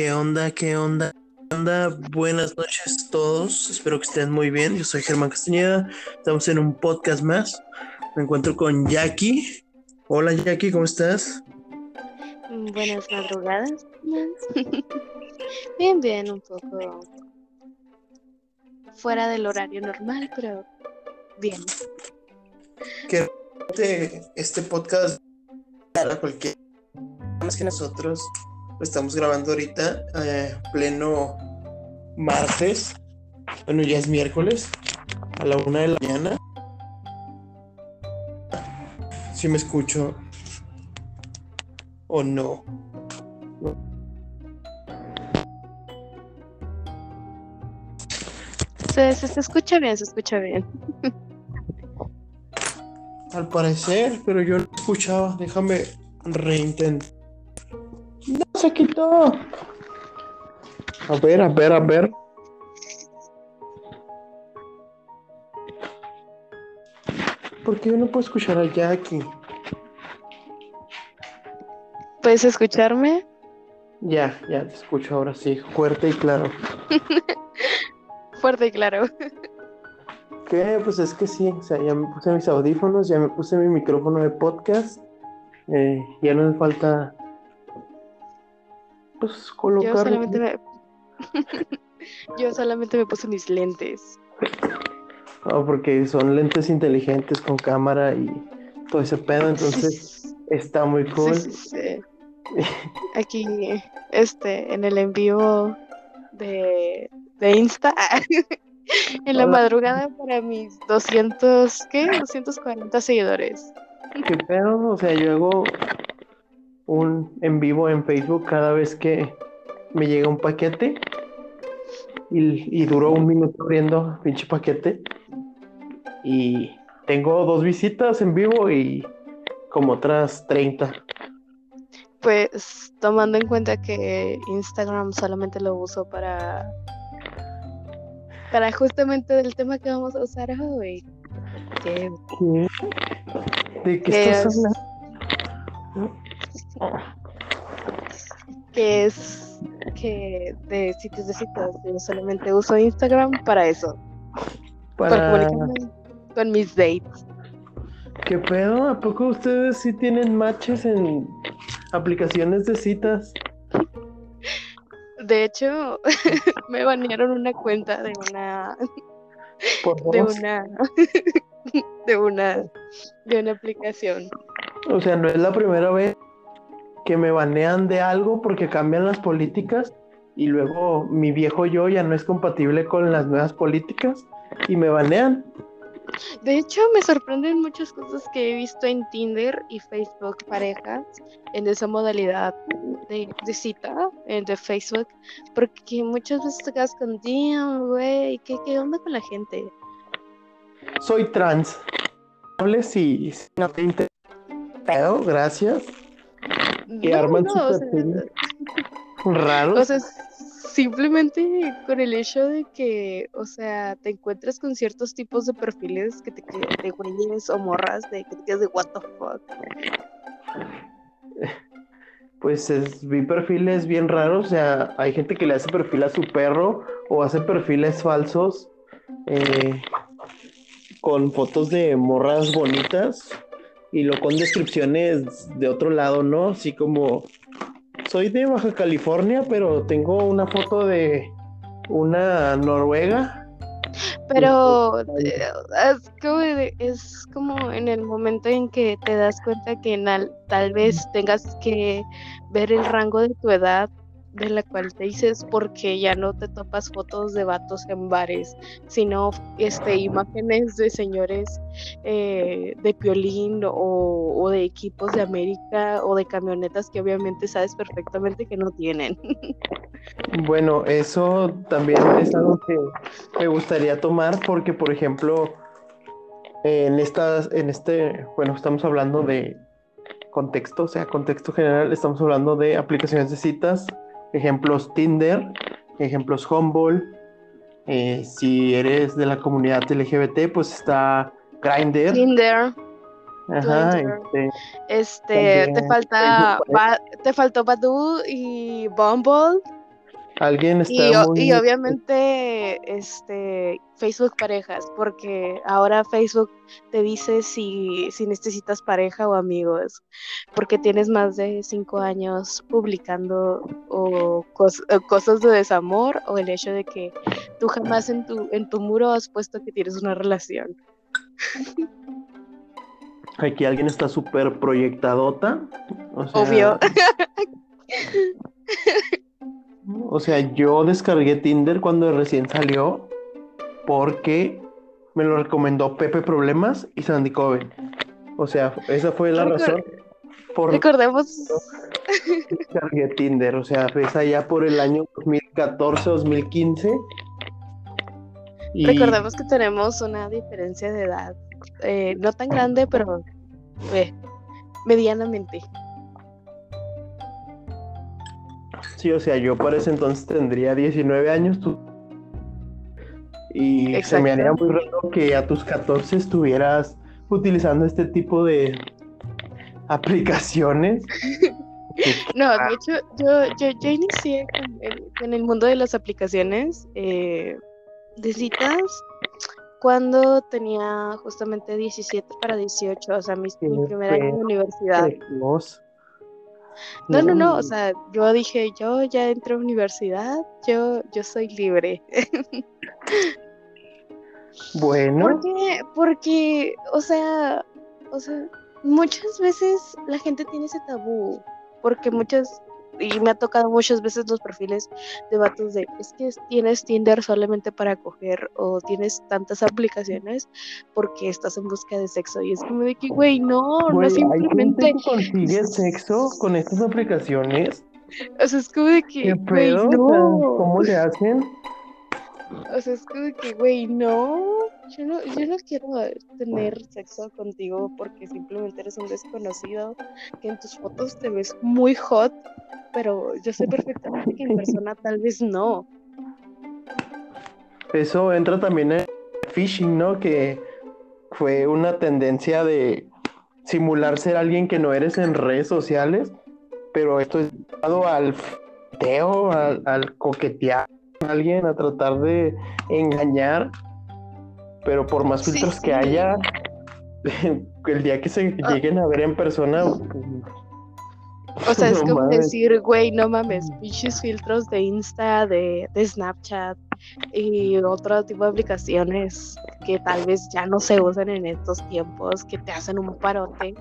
¿Qué onda? ¿Qué onda? ¿Qué onda? Buenas noches a todos. Espero que estén muy bien. Yo soy Germán Castañeda. Estamos en un podcast más. Me encuentro con Jackie. Hola Jackie, ¿cómo estás? Buenas madrugadas. bien, bien, un poco fuera del horario normal, pero bien. Que este, este podcast para cualquier más que nosotros estamos grabando ahorita eh, pleno martes. Bueno ya es miércoles a la una de la mañana. Si me escucho o no. Se, se, se escucha bien, se escucha bien. al parecer pero yo no escuchaba. Déjame reintentar se quitó a ver a ver a ver ¿Por qué yo no puedo escuchar a Jackie? ¿Puedes escucharme? Ya, ya te escucho ahora sí, fuerte y claro. Fuerte y claro. ¿Qué? Pues es que sí, o sea, ya me puse mis audífonos, ya me puse mi micrófono de podcast. eh, ya no me falta. Pues Yo colocar. solamente me... Yo solamente me puse mis lentes. Ah, porque son lentes inteligentes con cámara y todo ese pedo, entonces está muy cool. sí, sí, sí. Aquí, este, en el envío de, de Insta, en la Hola. madrugada para mis 200, ¿qué? 240 seguidores. ¿Qué pedo? O sea, yo hago un en vivo en Facebook cada vez que me llega un paquete y, y duró un minuto abriendo pinche paquete y tengo dos visitas en vivo y como otras 30. Pues tomando en cuenta que Instagram solamente lo uso para para justamente el tema que vamos a usar hoy. Que ¿Qué? ¿De qué ¿Qué estás es? hablando? Que es que de sitios de citas. Yo solamente uso Instagram para eso, para Para... comunicarme con mis dates. ¿Qué pedo? ¿A poco ustedes sí tienen matches en aplicaciones de citas? De hecho, me banearon una cuenta de una de una de una de una aplicación. O sea, no es la primera vez que me banean de algo porque cambian las políticas y luego mi viejo yo ya no es compatible con las nuevas políticas y me banean. De hecho, me sorprenden muchas cosas que he visto en Tinder y Facebook parejas en esa modalidad de, de cita de Facebook, porque muchas veces te quedas con, damn, güey, ¿qué, ¿qué onda con la gente? Soy trans. Hables si no te interesa. Gracias. No, arman no, o sea, perfil. Raro. o sea, simplemente con el hecho de que, o sea, te encuentras con ciertos tipos de perfiles que te de güeyes o morras de que te quedas de what the fuck. Pues es, vi perfiles bien raros, o sea, hay gente que le hace perfil a su perro o hace perfiles falsos eh, con fotos de morras bonitas y lo con descripciones de otro lado, ¿no? Así como, soy de Baja California, pero tengo una foto de una noruega. Pero eh, es como, de- es como en el momento en que te das cuenta que tal vez tengas que ver el rango de tu edad de la cual te dices porque ya no te topas fotos de vatos en bares, sino este imágenes de señores eh, de piolín o, o de equipos de América o de camionetas que obviamente sabes perfectamente que no tienen. Bueno, eso también es algo que me gustaría tomar porque, por ejemplo, en estas, en este, bueno, estamos hablando de contexto, o sea, contexto general, estamos hablando de aplicaciones de citas, ejemplos Tinder, ejemplos Humble. eh, si eres de la comunidad LGBT, pues está Grindr. Tinder. Ajá, este, Este, te falta, Ba- te faltó Badoo y Bumble. Alguien está Y, muy... y obviamente este Facebook parejas, porque ahora Facebook te dice si, si necesitas pareja o amigos, porque tienes más de cinco años publicando o cos- o cosas de desamor o el hecho de que tú jamás en tu, en tu muro has puesto que tienes una relación. Aquí alguien está súper proyectadota. O sea, Obvio. O sea, yo descargué Tinder cuando recién salió porque me lo recomendó Pepe Problemas y Sandy Coven. O sea, esa fue la razón por Recordemos, descargué Tinder. O sea, es allá por el año 2014, 2015. Y recordemos que tenemos una diferencia de edad, eh, no tan grande, pero eh, medianamente. Sí, o sea, yo para ese entonces tendría 19 años. Tú... Y se me haría muy raro que a tus 14 estuvieras utilizando este tipo de aplicaciones. No, de hecho, yo, yo, yo inicié con el- en el mundo de las aplicaciones eh, de citas cuando tenía justamente 17 para 18, o sea, mi, primer año de universidad. Precoz. No, no, no, o sea, yo dije, yo ya entré a universidad, yo, yo soy libre. Bueno, ¿Por qué? Porque, o sea, o sea, muchas veces la gente tiene ese tabú, porque muchas, y me ha tocado muchas veces los perfiles de vatos de, es que tienes Tinder solamente para coger, o tienes tantas aplicaciones porque estás en busca de sexo, y es como de que, güey, no, güey, no hay simplemente, gente que consigue sexo con estas aplicaciones. o sea, es como de que. ¿Cómo le hacen? O sea, es como que, güey, no, yo no, yo no quiero tener sexo contigo porque simplemente eres un desconocido, que en tus fotos te ves muy hot, pero yo sé perfectamente que en persona tal vez no. Eso entra también en phishing, ¿no? Que fue una tendencia de simular ser alguien que no eres en redes sociales, pero esto es dado al al, al coquetear a alguien, a tratar de engañar, pero por más Sí, filtros que haya, el día que se Ah. lleguen a ver en persona, pues, O sea, es No como mames. decir, güey, no mames, pinches filtros de Insta, de, de Snapchat y otro tipo de aplicaciones que tal vez ya no se usan en estos tiempos, que te hacen un parote.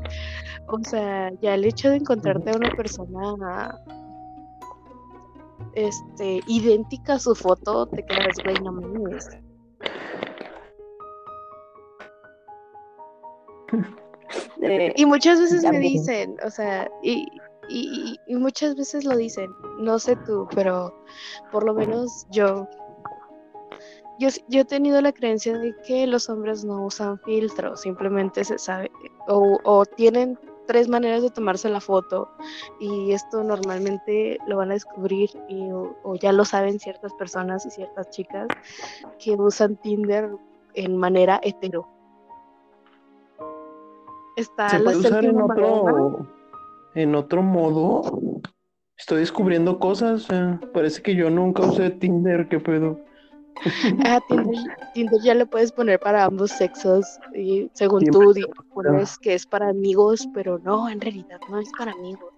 O sea, ya el hecho de encontrarte a una persona este, idéntica a su foto, te quedas, güey, no mames. Eh, Y muchas veces me dicen, o sea, y, y, y- muchas veces lo dicen, no sé tú, pero por lo menos yo, yo, yo he tenido la creencia de que los hombres no usan filtro, simplemente se sabe, o, o tienen tres maneras de tomarse la foto y esto normalmente lo van a descubrir y, o, o ya lo saben ciertas personas y ciertas chicas que usan Tinder en manera hetero. Está se puede usar en otro, en otro modo. Estoy descubriendo cosas. eh, Parece que yo nunca usé Tinder, qué pedo. Ah, Tinder, Tinder ya lo puedes poner para ambos sexos y según Siempre tú se di- pones que es para amigos, pero no, en realidad no es para amigos.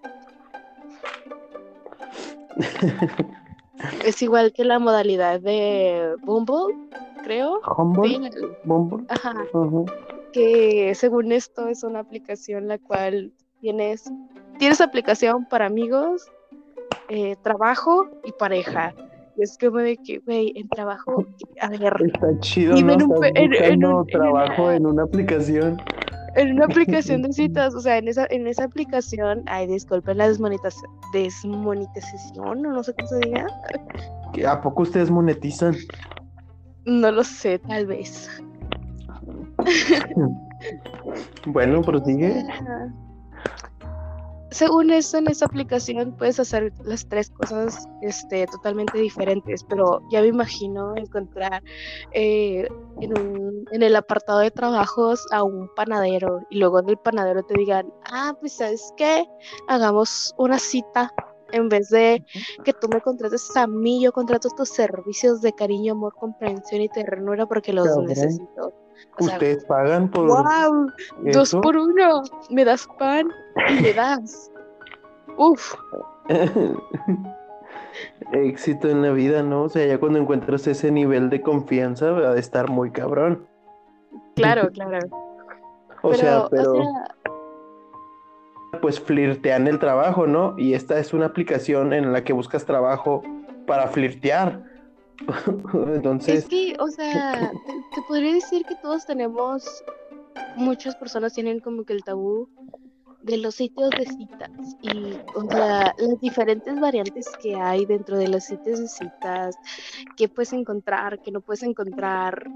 Es igual que la modalidad de Bumble, creo. Humble, Sí, el- Bumble, ajá, ajá. que según esto es una aplicación la cual tienes, tienes aplicación para amigos, eh, trabajo y pareja. Y es como de que, güey, en trabajo, a ver, Está chido, ¿no? ven un en- en un- en trabajo una- en una aplicación. en una aplicación de citas, o sea, en esa, en esa aplicación, ay, disculpen la desmonetización, o no sé cómo se diga, ¿Qué- ¿A poco ustedes monetizan? no lo sé, tal vez. Bueno, prosigue. Según esto, en esta aplicación puedes hacer las tres cosas este, totalmente diferentes, pero ya me imagino encontrar eh, en, un- en el apartado de trabajos a un panadero y luego del panadero te digan, ah, pues sabes qué, hagamos una cita En vez de que tú me contrates a mí, yo contrato tus servicios de cariño, amor, comprensión y ternura porque los necesito. O sea, Ustedes pagan por ¡Wow! Dos por uno. Me das pan y me das. Uf, éxito en la vida, ¿no? O sea, ya cuando encuentras ese nivel de confianza va a estar muy cabrón. claro, claro. O pero, sea, pero o sea, pues flirtean el trabajo, ¿no? Y esta es una aplicación en la que buscas trabajo para flirtear. Entonces, es que, o sea, te, te podría decir que todos tenemos, muchas personas tienen como que el tabú de los sitios de citas y, o sea, las diferentes variantes que hay dentro de los sitios de citas, que puedes encontrar, que no puedes encontrar,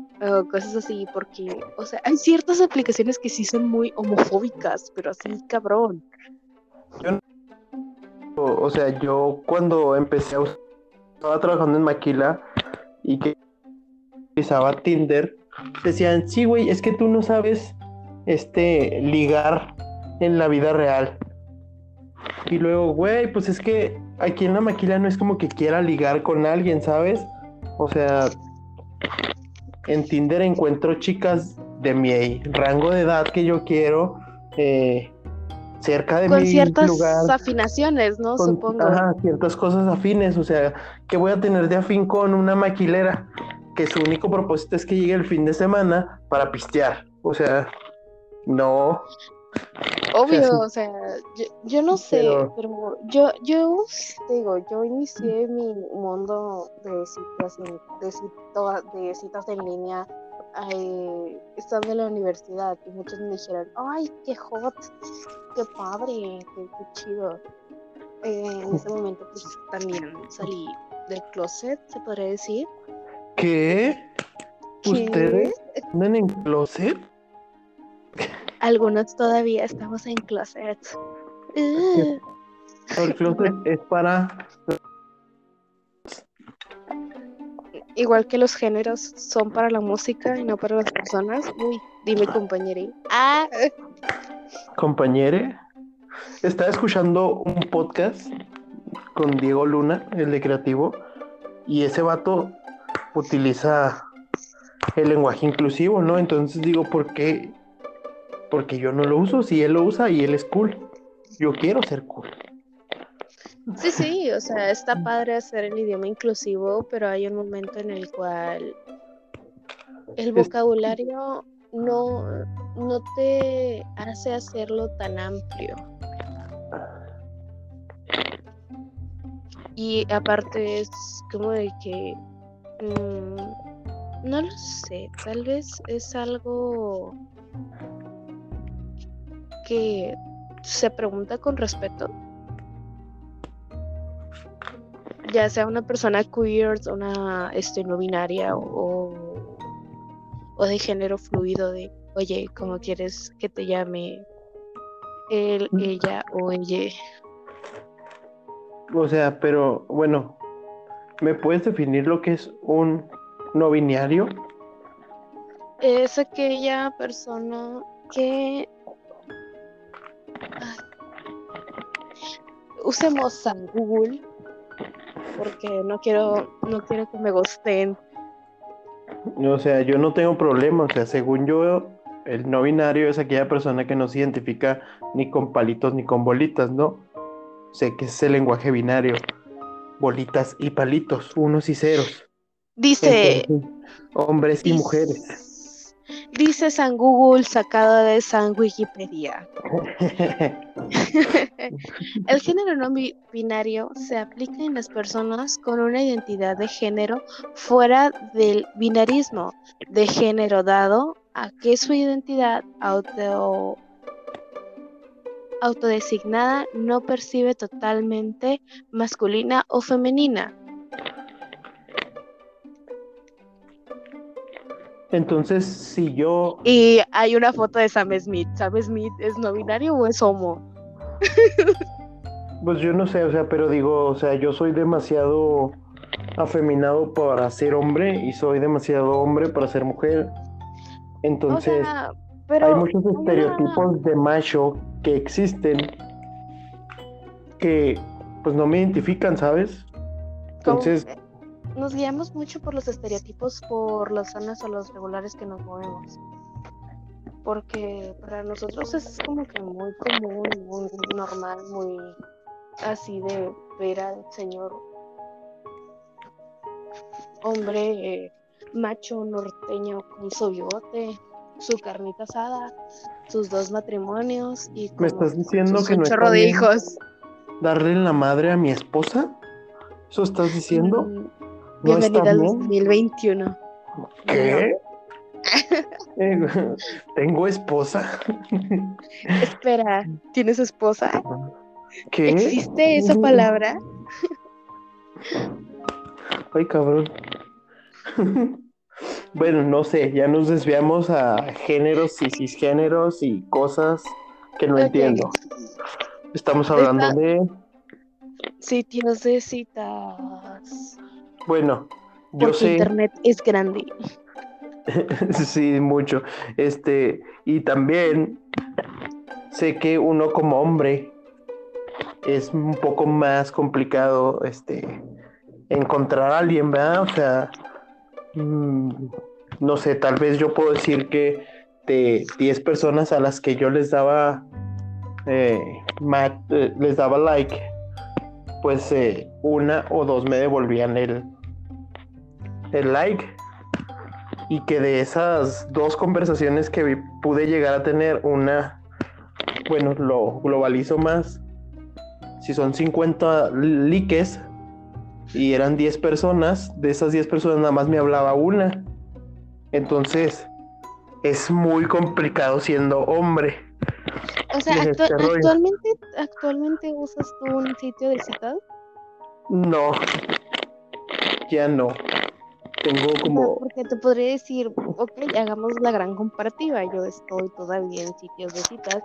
cosas así, porque, o sea, hay ciertas aplicaciones que sí son muy homofóbicas, pero así, cabrón. o, o sea, yo cuando empecé a usar, estaba trabajando en Maquila y que utilizaba Tinder, decían, sí, güey, es que tú no sabes este ligar en la vida real. Y luego, güey, pues es que aquí en la maquila no es como que quiera ligar con alguien, ¿sabes? O sea, en Tinder encuentro chicas de mi rango de edad que yo quiero, eh, cerca de Con mi ciertas lugar. afinaciones, ¿no? con- Supongo. ajá, ciertas cosas afines, o sea, que voy a tener de afín con una maquilera que su único propósito es que llegue el fin de semana para pistear. O sea, no. Obvio, sí. o sea, yo, yo no sé, Pero- pero, yo, yo te digo, yo inicié mi mundo de citas, de, cito- de citas en línea eh, estando en la universidad y muchos me dijeron, ay, qué hot, qué padre, qué, qué chido. Eh, en ese momento pues también salí del closet, se podría decir. ¿Qué? que ¿Ustedes andan en closet? Algunos todavía estamos en closet. El closet es para. Igual que los géneros son para la música y no para las personas. Uy, dime compañero. Ah, compañere. Estaba escuchando un podcast con Diego Luna, el de creativo, y ese vato utiliza el lenguaje inclusivo, ¿no? Entonces digo, ¿por qué? Porque yo no lo uso, si él lo usa y él es cool. Yo quiero ser cool. Sí, sí, o sea, está padre hacer el idioma inclusivo, pero hay un momento en el cual el vocabulario no, no te hace hacerlo tan amplio. Y aparte es como de que, mm, no lo sé, tal vez es algo que se pregunta con respeto. Ya sea una persona queer, una este, no binaria o, o de género fluido de, oye, ¿cómo quieres que te llame él, Mm. ella o ella? O sea, pero bueno, ¿me puedes definir lo que es un no binario? Es aquella persona que usemos a Google porque no quiero no quiero que me gusten. O sea, yo no tengo problema, o sea, según yo, el no binario es aquella persona que no se identifica ni con palitos ni con bolitas, ¿no? Sé que es el lenguaje binario, bolitas y palitos, unos y ceros. Dice Entonces, hombres y Dice- mujeres. Dice San Google sacado de San Wikipedia. El género no bi- binario se aplica en las personas con una identidad de género fuera del binarismo de género dado a que su identidad auto autodesignada no percibe totalmente masculina o femenina. Entonces, si yo, Y hay una foto de Sam Smith. ¿Sam Smith es no binario o es homo? pues yo no sé, o sea, pero digo, o sea, yo soy demasiado afeminado para ser hombre y soy demasiado hombre para ser mujer. O Entonces, sea, pero hay muchos una- estereotipos de macho que existen que pues no me identifican, ¿sabes? Entonces, nos guiamos mucho por los estereotipos, por las zonas o los regulares que nos movemos. Porque para nosotros es como que muy común, muy normal, muy así de ver al señor hombre eh, macho norteño con su bigote, su carnita asada, sus dos matrimonios y ¿me como estás diciendo que un no chorro de hijos. darle la madre a mi esposa? ¿Eso estás diciendo? Mm, ¿No está Bienvenida al bien? 2021. ¿Qué? Tengo esposa. Espera, ¿tienes esposa? ¿Qué? ¿Existe esa palabra? Ay, cabrón. Bueno, no sé, ya nos desviamos a géneros y cisgéneros y cosas que no entiendo. Estamos hablando de, Sitios de citas. Bueno, yo Porque sé, internet es grande. sí, mucho. Este, y también sé que uno como hombre es un poco más complicado, este, encontrar a alguien, ¿verdad? O sea, mm, no sé, tal vez yo puedo decir que de 10 personas a las que yo les daba, eh, eh, les daba like, pues eh, una o dos me devolvían el, el like. Y que de esas dos conversaciones que vi- pude llegar a tener, una, bueno, lo globalizo más. Si son 50 likes y eran 10 personas, de esas 10 personas nada más me hablaba una. Entonces, es muy complicado siendo hombre. O sea, actu- este actualmente, actualmente usas tú un sitio de citas. No, ya no. Tengo como, porque te podría decir, ok, hagamos la gran comparativa. Yo estoy todavía en sitios de citas,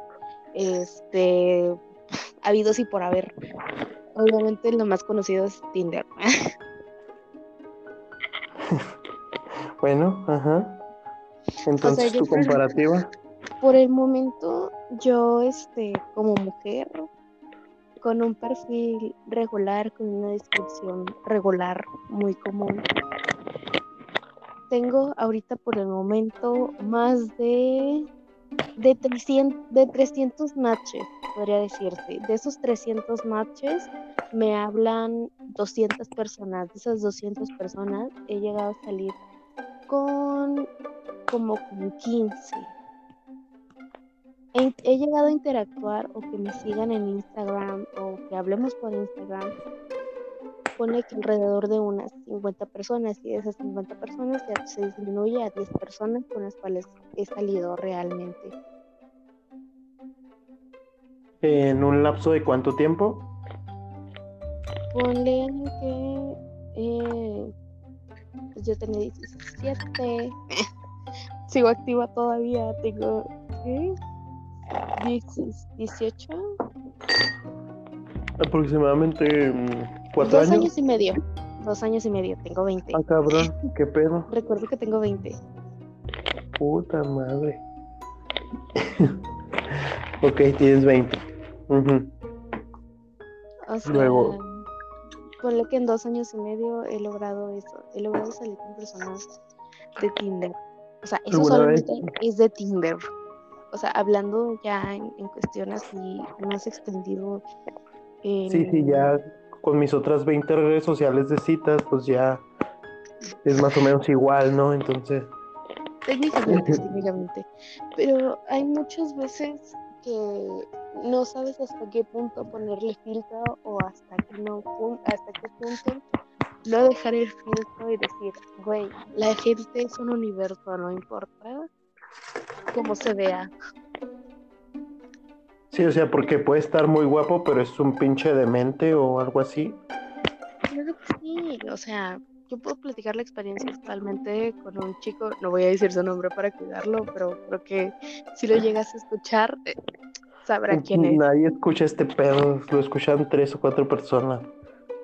este, habidos y por haber. Obviamente lo más conocido es Tinder. bueno, ajá. Entonces, tu comparativa. Por el momento, yo, este, como mujer, con un perfil regular, con una descripción regular, muy común, tengo ahorita por el momento más de, de, 300, de 300 matches, podría decirse. De esos 300 matches, me hablan 200 personas. De esas 200 personas, he llegado a salir con como con 15. He, he llegado a interactuar o que me sigan en Instagram o que hablemos por Instagram. Pone que alrededor de unas 50 personas y de esas 50 personas ya se disminuye a 10 personas con las cuales he salido realmente. ¿En un lapso de cuánto tiempo? Ponle que eh, pues yo tenía 17. Sigo activa todavía. Tengo ¿qué? 10 18. Aproximadamente mm, cuatro Dos años. años y medio. Dos años y medio. Tengo 20. Ah, cabrón, qué pedo. Recuerdo que tengo 20. Puta madre. ok, tienes 20. Ujú. O sea, Luego- ponle que en dos años y medio he logrado eso. He logrado salir con personas de Tinder. O sea, eso solamente es de Tinder. O sea, hablando ya en, en cuestión así más extendido. en- Sí, sí, ya con mis otras 20 redes sociales de citas, pues ya es más o menos igual, ¿no? Entonces, Técnicamente, técnicamente. Pero hay muchas veces que no sabes hasta qué punto ponerle filtro o hasta qué no hasta qué punto no dejar el filtro y decir, güey, la gente es un universo, no importa cómo se vea. Sí, o sea, porque puede estar muy guapo, pero es un pinche demente o algo así. Sí, o sea, yo puedo platicar la experiencia totalmente con un chico, no voy a decir su nombre para cuidarlo, pero creo que si lo llegas a escuchar, eh, sabrá quién es. Nadie escucha este pedo, lo escuchan tres o cuatro personas.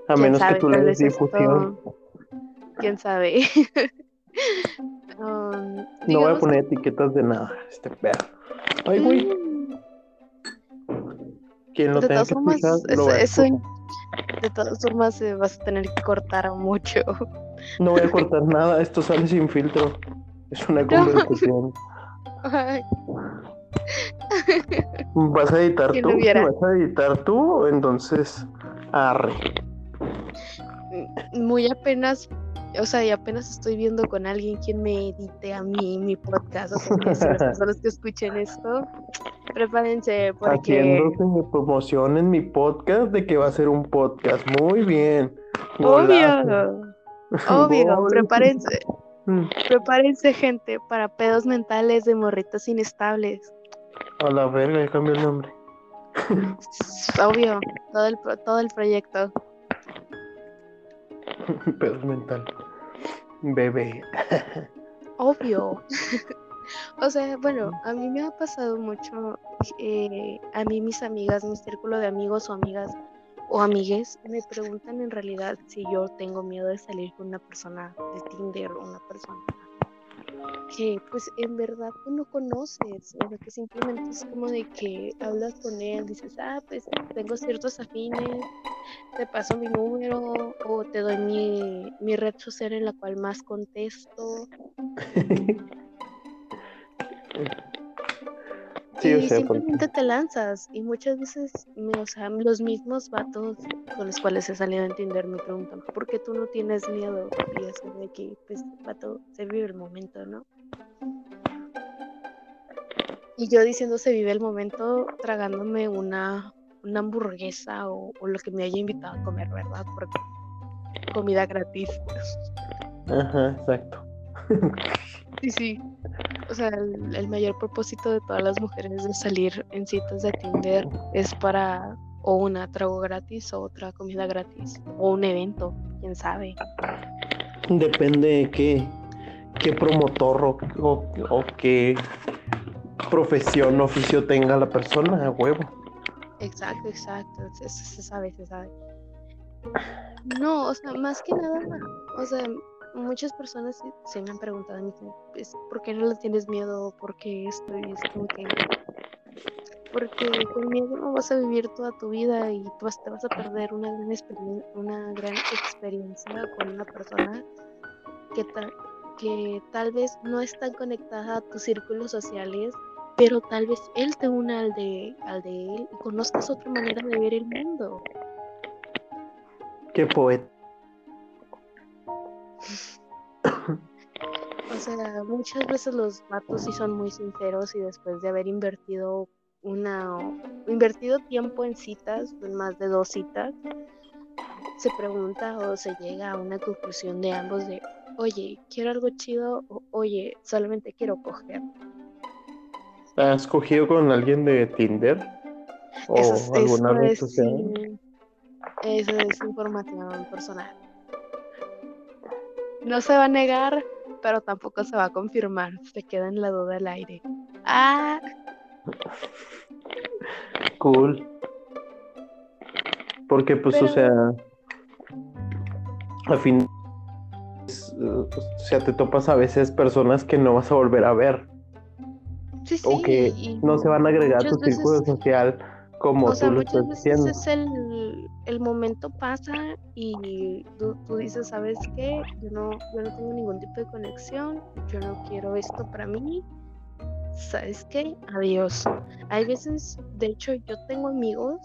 A ¿Quién menos sabe? que tú le des esto- difusión. quién sabe. Um, No voy a poner etiquetas de nada, este pedo. Ay, güey, Mm, quien lo de tenga que formas, escuchar, eso, lo. De todas formas, eh, vas a tener que cortar mucho. No voy a cortar nada, esto sale sin filtro. Es una conversación. ¿Vas a editar tú? ¿Vas a editar tú? Entonces, arre. muy apenas, o sea, y apenas estoy viendo con alguien quien me edite a mí mi podcast. O sea, que si las personas que escuchen esto, prepárense porque Haciéndote promoción en mi podcast de que va a ser un podcast. Muy bien. obvio, Golazo. obvio, prepárense, Mm, prepárense gente para pedos mentales de morritos inestables. A la verga, ya cambió el nombre. Obvio, todo el todo el proyecto. Pedo mental. Bebé. Obvio. O sea, bueno, a mí me ha pasado mucho, eh, a mí mis amigas, mi círculo de amigos o amigas o amigues me preguntan en realidad si yo tengo miedo de salir con una persona de Tinder o una persona que pues en verdad tú no conoces, o que simplemente es como de que hablas con él, dices, ah, pues tengo ciertos afines, te paso mi número o te doy mi, mi red social en la cual más contesto. Sí, o y porque- simplemente te lanzas. Y muchas veces, me- o sea, los mismos vatos con los cuales he salido en Tinder me preguntan, ¿por qué tú no tienes miedo? Y es de que, pues, vato, se vive el momento, ¿no? Y yo diciendo se vive el momento tragándome una, una hamburguesa o, o lo que me haya invitado a comer, ¿verdad? Porque comida gratis. Ajá, exacto. Sí, sí. O sea, el, el mayor propósito de todas las mujeres de salir en citas de Tinder es para o una trago gratis o otra comida gratis o un evento, quién sabe. Depende de qué, qué promotor o, o- o qué profesión, oficio tenga la persona, a huevo. Exacto, exacto. Se, se- se sabe, se sabe. No, o sea, más que nada, o sea, muchas personas sí me han preguntado a mí, ¿por qué no le tienes miedo? ¿Por qué esto? Y es como que, porque con miedo no vas a vivir toda tu vida y tú te vas a perder una gran, experien- una gran experiencia con una persona que, ta- que tal vez no es tan conectada a tus círculos sociales, pero tal vez él te una al de, al de él y conozcas otra manera de ver el mundo. Qué poeta. O sea, muchas veces los vatos sí son muy sinceros y después de haber invertido una invertido tiempo en citas, en más de dos citas, se pregunta o se llega a una conclusión de ambos de, oye, quiero algo chido o oye, solamente quiero coger. ¿Has cogido con alguien de Tinder? ¿O Eso es, alguna eso red es, social? sí, eso es información personal. No se va a negar, pero tampoco se va a confirmar. Se queda en la duda al aire. Ah, Cool. Porque, pues, o sea, a fin, o sea, te topas a veces personas que no vas a volver a ver sí, sí. o que no se van a agregar a tu círculo social como O sea, tú lo muchas estás veces es el, el momento pasa y tú, tú dices, ¿sabes qué? Yo no, yo no tengo ningún tipo de conexión, yo no quiero esto para mí. ¿Sabes qué? Adiós. Hay veces, de hecho, yo tengo amigos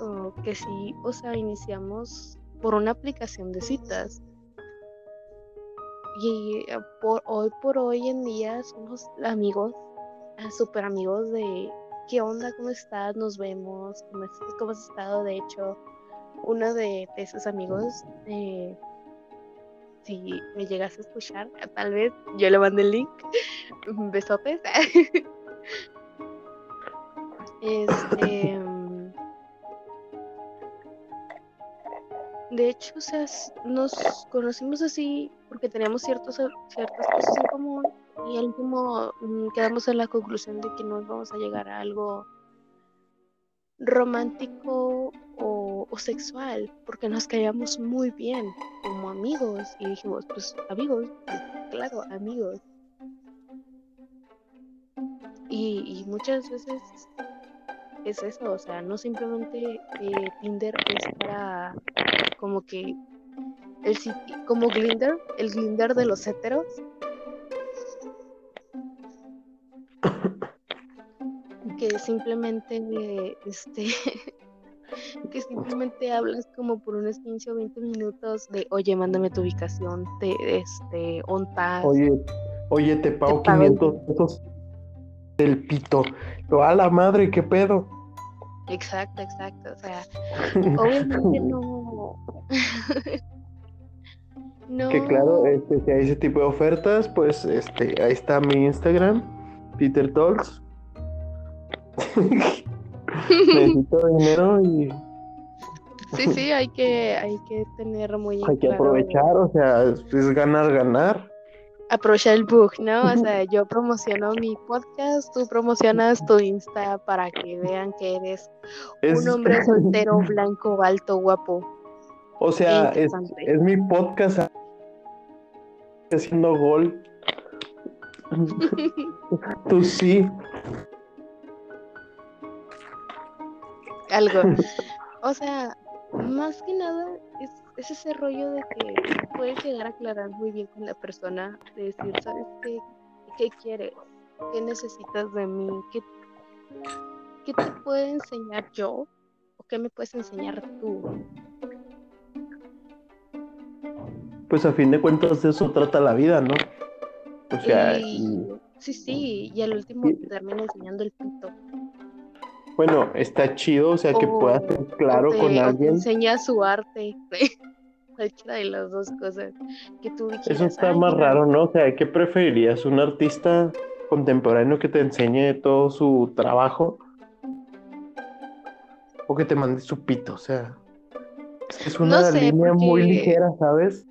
oh, que sí, o sea, iniciamos por una aplicación de citas. Y eh, por hoy por hoy en día somos amigos, ah, súper amigos de ¿qué onda? ¿Cómo estás? Nos vemos. ¿Cómo, has estado? De hecho, uno de, esos amigos, eh, si me llegas a escuchar, tal vez yo le mando el link. Besotes. este. mm, De hecho, o sea, nos conocimos así porque teníamos ciertos, ciertas cosas en común y al último mm, quedamos en la conclusión de que no íbamos a llegar a algo romántico o, sexual, porque nos caíamos muy bien como amigos y dijimos, pues amigos, pues, claro, amigos. Y, y muchas veces es eso, o sea, no simplemente eh, Tinder es como que el como Glinder, el Glinder de los héteros. Que simplemente este que simplemente hablas como por unos 15 o 20 minutos de oye, mándame tu ubicación, de este, ontas. Oye, oye, te pago 500 pesos del pito. A la madre, qué pedo. Exacto, exacto. O sea, obviamente no. no. Que claro, este, si hay ese tipo de ofertas, pues este, ahí está mi Instagram, Peter Talks. Necesito dinero y. Sí, sí, hay que, hay que tener muy. Hay que aprovechar, o sea, es ganar, ganar aprovechar el bug, ¿no? O sea, yo promociono mi podcast, tú promocionas tu Insta para que vean que eres un hombre soltero, blanco, alto, guapo. O sea, es, es, mi podcast haciendo gol. tú sí. Algo. O sea, más que nada es es ese rollo de que puedes llegar a aclarar muy bien con la persona, de decir, ¿sabes qué? ¿Qué quieres? ¿Qué necesitas de mí? ¿Qué, qué te puedo enseñar yo? ¿O qué me puedes enseñar tú? Pues a fin de cuentas de eso trata la vida, ¿no? O sea, sí, sí, y al último te termina enseñando el pito. Bueno, está chido, o sea, que puedas ser claro con alguien. enseña su arte. cualquiera de las dos cosas que tú Eso está más raro, ¿no? O sea, ¿qué preferirías? ¿Un artista contemporáneo que te enseñe todo su trabajo? ¿O que te mande su pito? O sea, es una línea muy ligera, ¿sabes?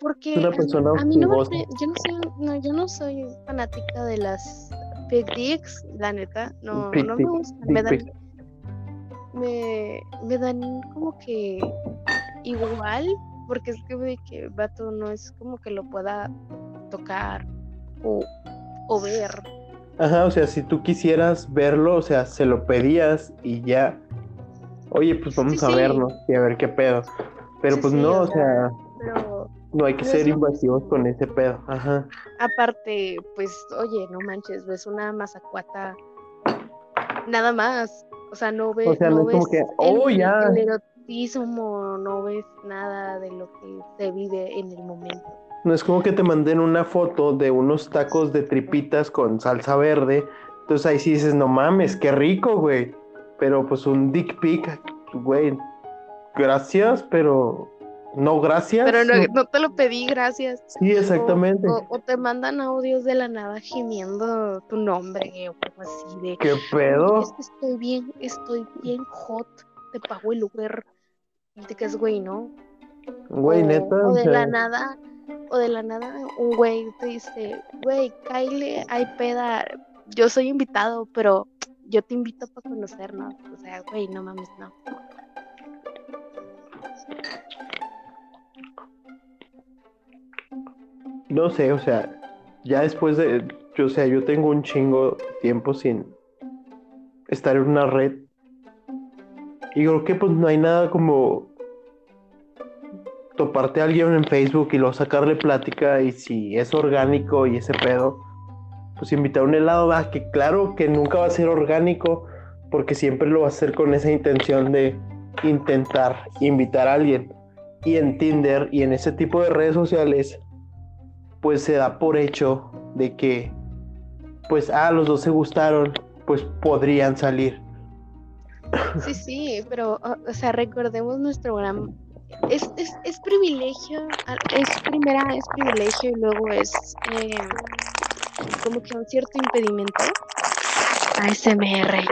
Porque una persona a, mí no yo, no soy, yo no soy fanática de las Big Dicks, la neta. No, no me gustan. Me dan, me, me dan como que igual, porque es que de que vato no es como que lo pueda tocar o, o ver. Ajá, o sea, si tú quisieras verlo, o sea, se lo pedías y ya. Oye, pues vamos a vernos y a ver qué pedo. Pero pues no, o sea, no hay que ser invasivos con ese pedo. Ajá. Aparte, pues, oye, no manches, ves una mazacuata nada más. O sea, no ves. O sea, no, es como que, oh, ya no ves nada de lo que se vive en el momento. No es como que te manden una foto de unos tacos de tripitas con salsa verde. Entonces ahí sí dices, no mames, qué rico, güey. Pero pues un dick pic, güey. Gracias, pero no gracias. Pero no, te lo pedí, gracias. Sí, exactamente. O, te mandan audios de la nada gimiendo tu nombre o algo así de. ¿Qué pedo? estoy bien, estoy bien hot. Te pago el Uber y te quedas, güey, ¿no? Güey, neta. O de la nada, o de la nada, un güey te dice, güey, Kyle, hay peda, yo soy invitado, pero yo te invito para conocernos. O sea, güey, no mames, no. No sé, o sea, ya después de, yo, o sea, yo tengo un chingo tiempo sin estar en una red y creo que pues no hay nada como toparte a alguien en Facebook y luego sacarle plática y si es orgánico y ese pedo, pues invitar un helado, va, que claro que nunca va a ser orgánico porque siempre lo va a hacer con esa intención de intentar invitar a alguien. Y en Tinder y en ese tipo de redes sociales, pues se da por hecho de que, pues, ah, los dos se gustaron, pues podrían salir. Sí, sí, pero, o sea, recordemos nuestro gran... Es, es, es privilegio, es primera, es privilegio y luego es eh, como que un cierto impedimento. ASMR.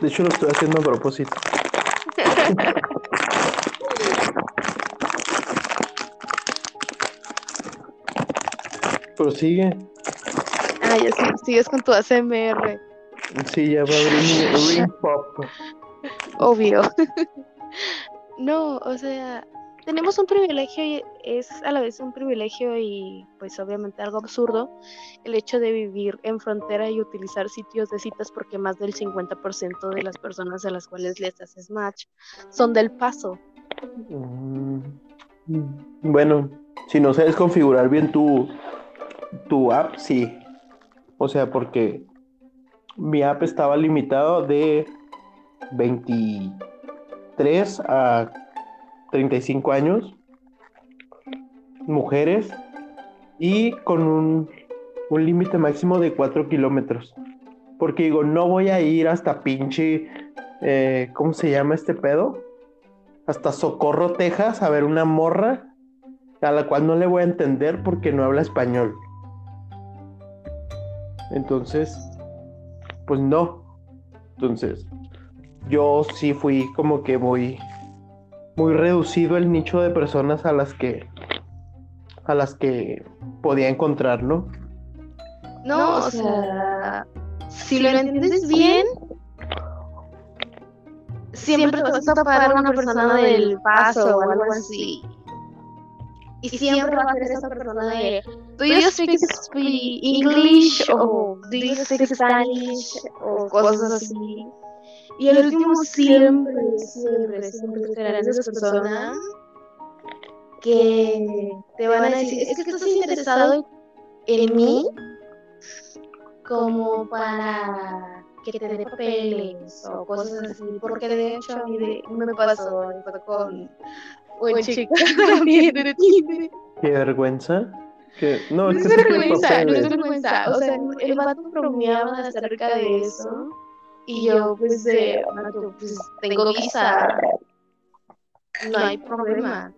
De hecho, lo estoy haciendo a propósito. Prosigue. Ah, ya sí, sigues con tu ASMR. Sí, ya va a abrir ring pop. Obvio. no, o sea, tenemos un privilegio y es a la vez un privilegio y pues obviamente algo absurdo el hecho de vivir en frontera y utilizar sitios de citas porque más del 50% de las personas a las cuales les haces match son del paso. Mm, Bueno, si no sabes configurar bien tu, tu app, sí. O sea, porque mi app estaba limitado de 23 a 35 años, mujeres, y con un, un límite máximo de 4 kilómetros. Porque digo, no voy a ir hasta pinche, eh, ¿cómo se llama este pedo? Hasta Socorro, Texas, a ver una morra a la cual no le voy a entender porque no habla español. Entonces, pues no. Entonces, yo sí fui como que muy, muy reducido el nicho de personas a las que, a las que podía encontrar, ¿no? No, o sea, si lo entiendes bien, siempre te vas a topar a una persona del paso o algo así. Y siempre va a ser esa persona de Do you speak English o Do you speak Spanish o cosas así. Y el último siempre, siempre, siempre serán esas personas que te van a decir, es que estás interesado en mí como para que te dé papeles o cosas así, porque de hecho a mí de- me pasó me pasó con un chico también de Tinder. Qué vergüenza. Que, no, No es que vergüenza, no es vergüenza. O sea, el vato bromeaba acerca de eso. Y yo, pues, de, vato, pues, tengo visa. No hay problema.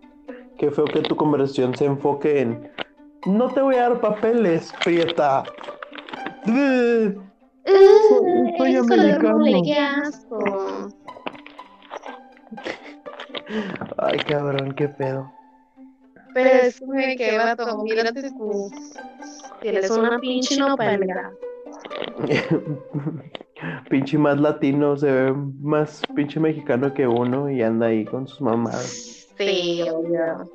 Qué feo que tu conversación se enfoque en no te voy a dar papeles, Prieta. Ugh. soy color americano. qué asco. Ay, cabrón, qué pedo. Pero es que, vato, mírate tú. Tienes una pinche nopalga. pinche más latino, se ve más pinche mexicano que uno y anda ahí con sus mamadas. Sí, obvio.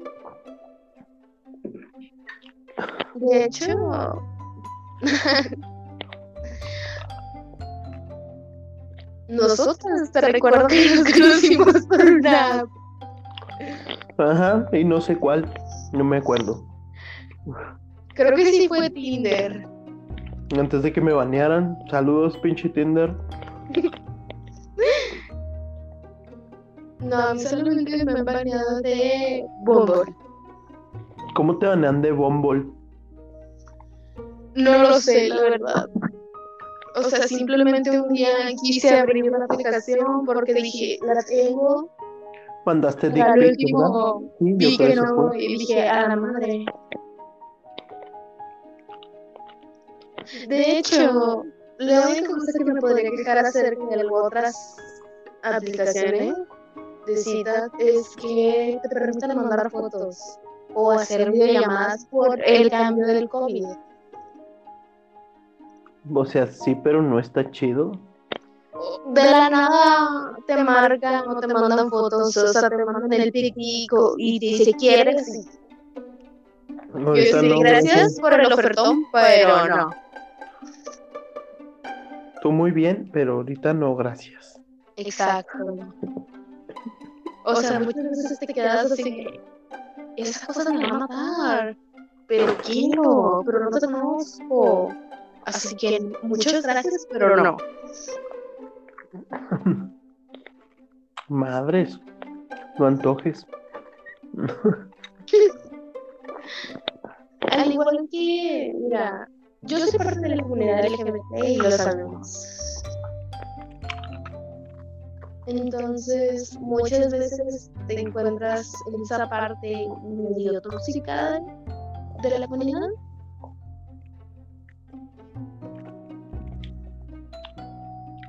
De hecho, nosotros te recuerdo que nos conocimos por una app. Ajá, y no sé cuál, no me acuerdo. Creo que sí fue Tinder. Antes de que me banearan, saludos, pinche Tinder. No, a mí solamente me han baneado de Bumble. ¿Cómo te banean de Bumble? No lo sé, la verdad. O sea, simplemente un día quise abrir una aplicación porque dije, la tengo. Mandaste dick al último Sí, yo vi que no y dije, a la madre. De hecho, la única cosa que me podría quejar acerca de otras aplicaciones de citas es que te permitan mandar fotos o hacer videollamadas por el cambio del COVID. O sea, sí, pero no está chido. De la nada te marcan o te mandan fotos, o sea, te mandan el pico y te dice, ¿quieres? Y Yo Ahorita sí, no, gracias por el ofertón, pero no. Tú muy bien, pero ahorita no, gracias. Exacto. O sea, muchas veces te quedas así, esa cosa me va a matar, pero quiero, pero no te conozco. Así que muchas gracias, pero no. Madres, no antojes. Al igual que, mira, yo soy parte de la comunidad LGBT y lo sabemos. Entonces, muchas veces te encuentras en esa parte medio tóxica de la comunidad.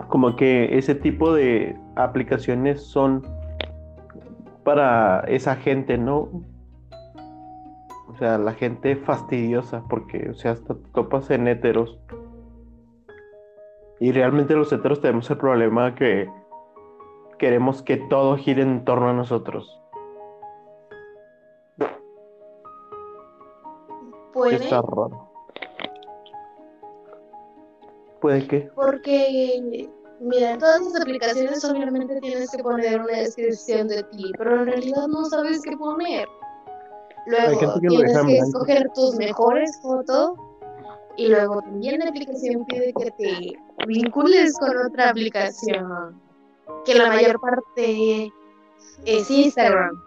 Como que ese tipo de aplicaciones son para esa gente, ¿no? O sea, la gente fastidiosa, porque, o sea, hasta topas en heteros. Y realmente los heteros tenemos el problema que queremos que todo gire en torno a nosotros. ¿Puede? Está raro. ¿Puede qué? Porque, mira, todas las aplicaciones obviamente tienes que poner una descripción de ti, pero en realidad no sabes qué poner. Luego tienes que blanco. escoger tus mejores fotos y luego también la aplicación pide que te vincules con otra aplicación, que la mayor parte es Instagram.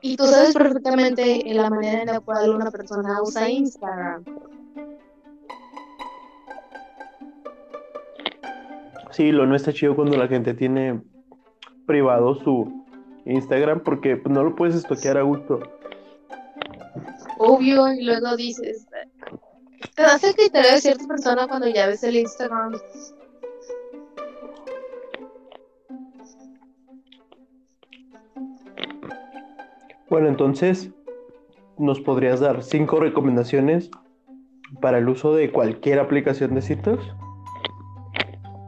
Y tú sabes perfectamente la manera en la cual una persona usa Instagram. Sí, lo no está chido cuando la gente tiene privado su Instagram porque pues, no lo puedes estoquear a gusto. Obvio y luego dices, te das el criterio de cierta persona cuando ya ves el Instagram. Bueno, entonces, ¿nos podrías dar cinco recomendaciones para el uso de cualquier aplicación de citas?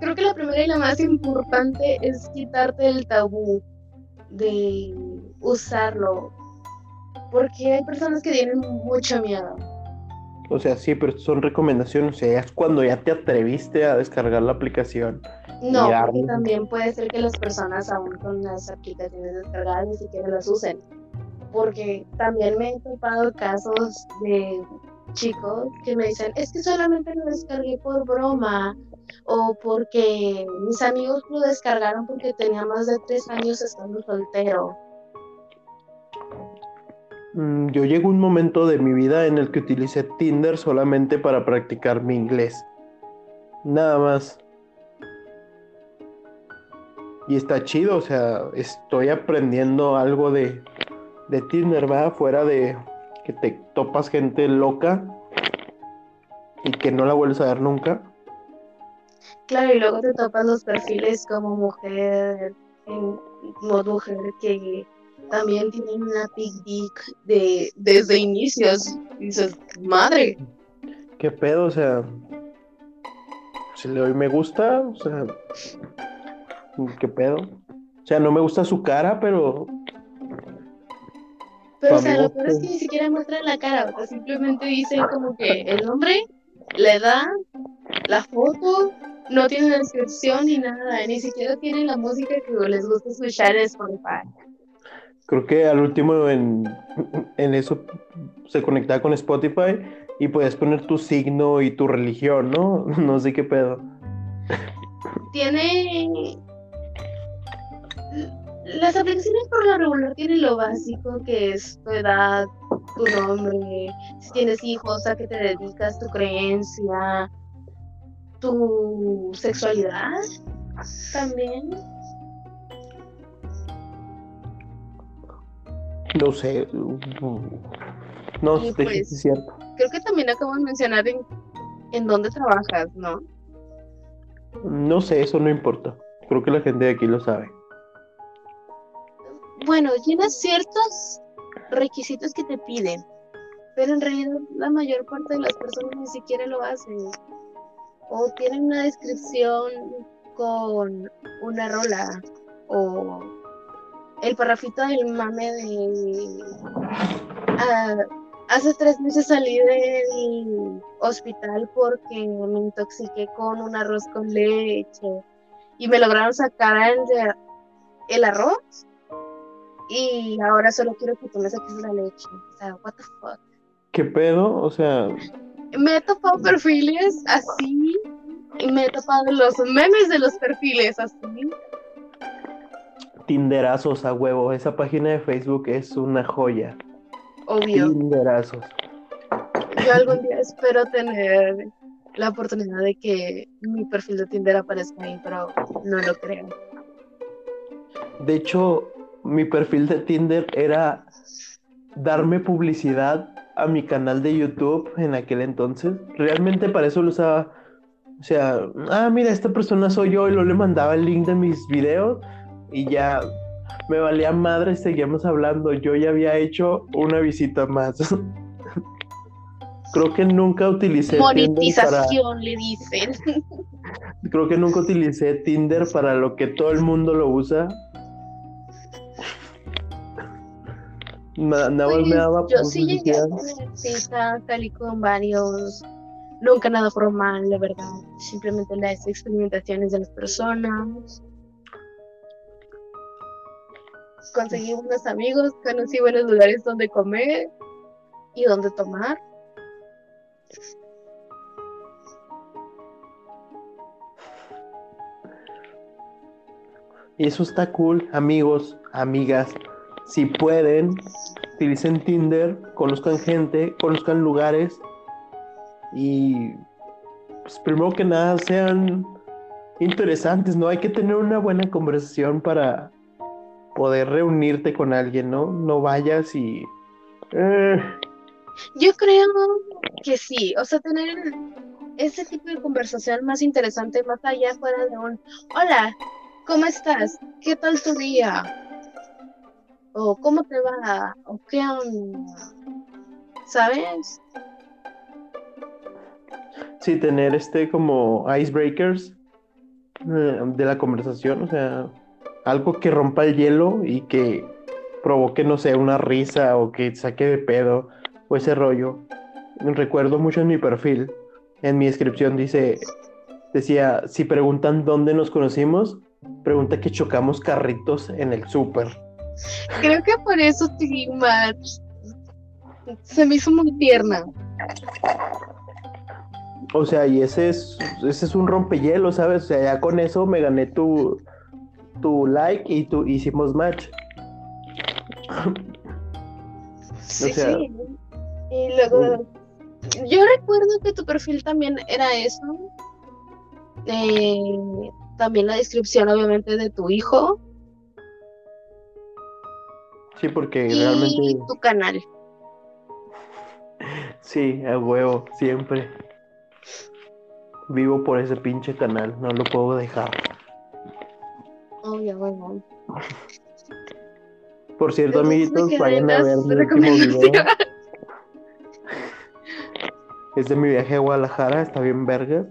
Creo que la primera y la más importante es quitarte el tabú de usarlo. Porque hay personas que tienen mucho miedo. O sea, sí, pero son recomendaciones. O sea, es cuando ya te atreviste a descargar la aplicación. No, Ya, porque también puede ser que las personas aún con las aplicaciones descargadas ni siquiera las usen. Porque también me he topado casos de chicos que me dicen, es que solamente lo descargué por broma o porque mis amigos lo descargaron porque tenía más de tres años estando soltero. Mm, Yo llego a un momento de mi vida en el que utilicé Tinder solamente para practicar mi inglés. Nada más. Y está chido, o sea, estoy aprendiendo algo de, de Tinder, ¿verdad? Fuera de que te topas gente loca y que no la vuelves a ver nunca. Claro, y luego te topas los perfiles como mujer, en mujer que también tienen una big dick de, desde inicios. Y dices, madre, ¿Qué pedo? O sea, si le doy me gusta, o sea, ¿qué pedo? O sea, no me gusta su cara, pero pero o sea, lo peor es que ni siquiera muestran la cara, o sea, simplemente dicen como que el nombre, la edad, la foto, no tienen descripción ni nada, ni siquiera tienen la música que les gusta escuchar en Spotify. Creo que al último en, en eso se conectaba con Spotify y podías poner tu signo y tu religión, ¿no? No sé qué pedo. tiene las aplicaciones por lo regular tienen lo básico que es tu edad, tu nombre, si tienes hijos, a qué te dedicas, tu creencia, tu sexualidad también. No sé. No, Y hecho, pues- es cierto. Creo que también acabo de mencionar en, en dónde trabajas, ¿no? No sé, eso no importa. Creo que la gente de aquí lo sabe. Bueno, llenas ciertos requisitos que te piden, pero en realidad la mayor parte de las personas ni siquiera lo hacen. O tienen una descripción con una rola, o el parrafito del mame de... "Ah, hace tres meses salí del hospital porque me intoxiqué con un arroz con leche y me lograron sacar el, el arroz y ahora solo quiero que tú me saques la leche. O sea, what the fuck. ¿Qué pedo? O sea, Me he topado perfiles así y me he topado los memes de los perfiles así. Tinderazos a huevo. Esa página de Facebook es una joya. Obvio. Tinderazos. Yo algún día espero tener la oportunidad de que mi perfil de Tinder aparezca ahí, pero no lo creo. De hecho, mi perfil de Tinder era darme publicidad a mi canal de YouTube en aquel entonces. Realmente para eso lo usaba. O sea, ah, mira, esta persona soy yo y luego le mandaba el link de mis videos y ya me valía madre, seguíamos hablando. Yo ya había hecho una visita más. Creo que nunca utilicé Tinder para, Monetización, le dicen. creo que nunca utilicé Tinder para lo que todo el mundo lo usa. Na- nada más me daba yo sí llegué a tener citas, salí con varios, nunca nada formal, la verdad, simplemente las experimentaciones de las personas. Conseguí buenos amigos, conocí buenos lugares donde comer y donde tomar. Y eso está cool, amigos, amigas. Si pueden, utilicen Tinder, conozcan gente, conozcan lugares y pues primero que nada sean interesantes, ¿no? Hay que tener una buena conversación para poder reunirte con alguien, ¿no? No vayas y... eh, Yo creo que sí, o sea, tener ese tipo de conversación más interesante, más allá fuera de un, hola, ¿cómo estás? ¿Qué tal tu día? O ¿cómo te va? ¿O qué onda? ¿Sabes? sí, tener este como icebreakers eh, de la conversación, o sea, algo que rompa el hielo y que provoque, no sé, una risa o que saque de pedo o ese rollo. Recuerdo mucho en mi perfil, en mi descripción dice, decía, si preguntan dónde nos conocimos, pregunta que chocamos carritos en el súper. Creo que por eso te match. Se me hizo muy tierna. O sea, y ese es, ese es un rompehielo, ¿sabes? O sea, ya con eso me gané tu, tu like y tu hicimos match. Sí, sea, sí. Y luego, yo recuerdo que tu perfil también era eso. Eh, también la descripción, obviamente, de tu hijo Sí, porque y realmente, tu canal. sí, a huevo, siempre. Vivo por ese pinche canal, no lo puedo dejar. Obvio, bueno. Por cierto, amiguitos, vayan a ver mi último video. Es de mi viaje a Guadalajara, está bien verga.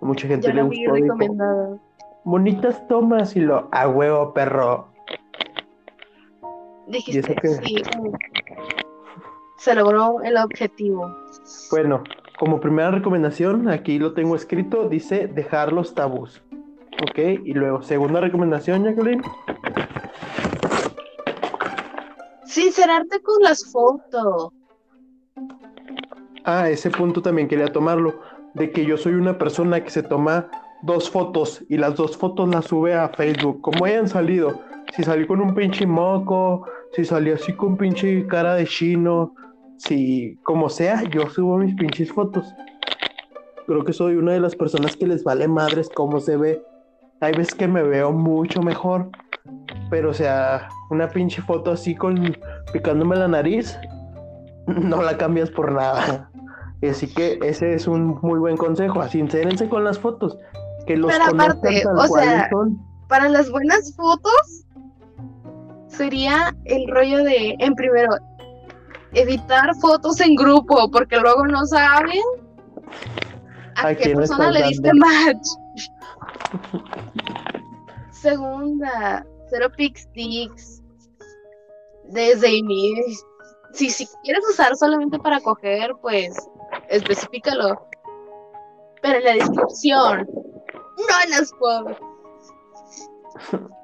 Mucha gente le vi gustó, bonitas tomas y lo, a huevo, perro. Dijiste, qué? sí. mm. Se logró el objetivo. Bueno, como primera recomendación, aquí lo tengo escrito, dice dejar los tabús. ¿Ok? Y luego, segunda recomendación, Jacqueline. Sincerarte con las fotos. Ah, ese punto también quería tomarlo, de que yo soy una persona que se toma dos fotos y las dos fotos las sube a Facebook, como hayan salido. Si salí con un pinche moco, si salí así con pinche cara de chino, si como sea, yo subo mis pinches fotos. Creo que soy una de las personas que les vale madres cómo se ve. Hay veces que me veo mucho mejor, pero o sea, una pinche foto así con picándome la nariz, no la cambias por nada. Así que ese es un muy buen consejo. Sincérense con las fotos. Que los Pero aparte, tal o sea, son. Para las buenas fotos, sería el rollo de, en primero, evitar fotos en grupo, porque luego no saben a, ¿A qué persona le diste match. Segunda, cero pics desde inicio. Si, si quieres usar solamente para coger, pues especifícalo. Pero en la descripción, no en las fotos.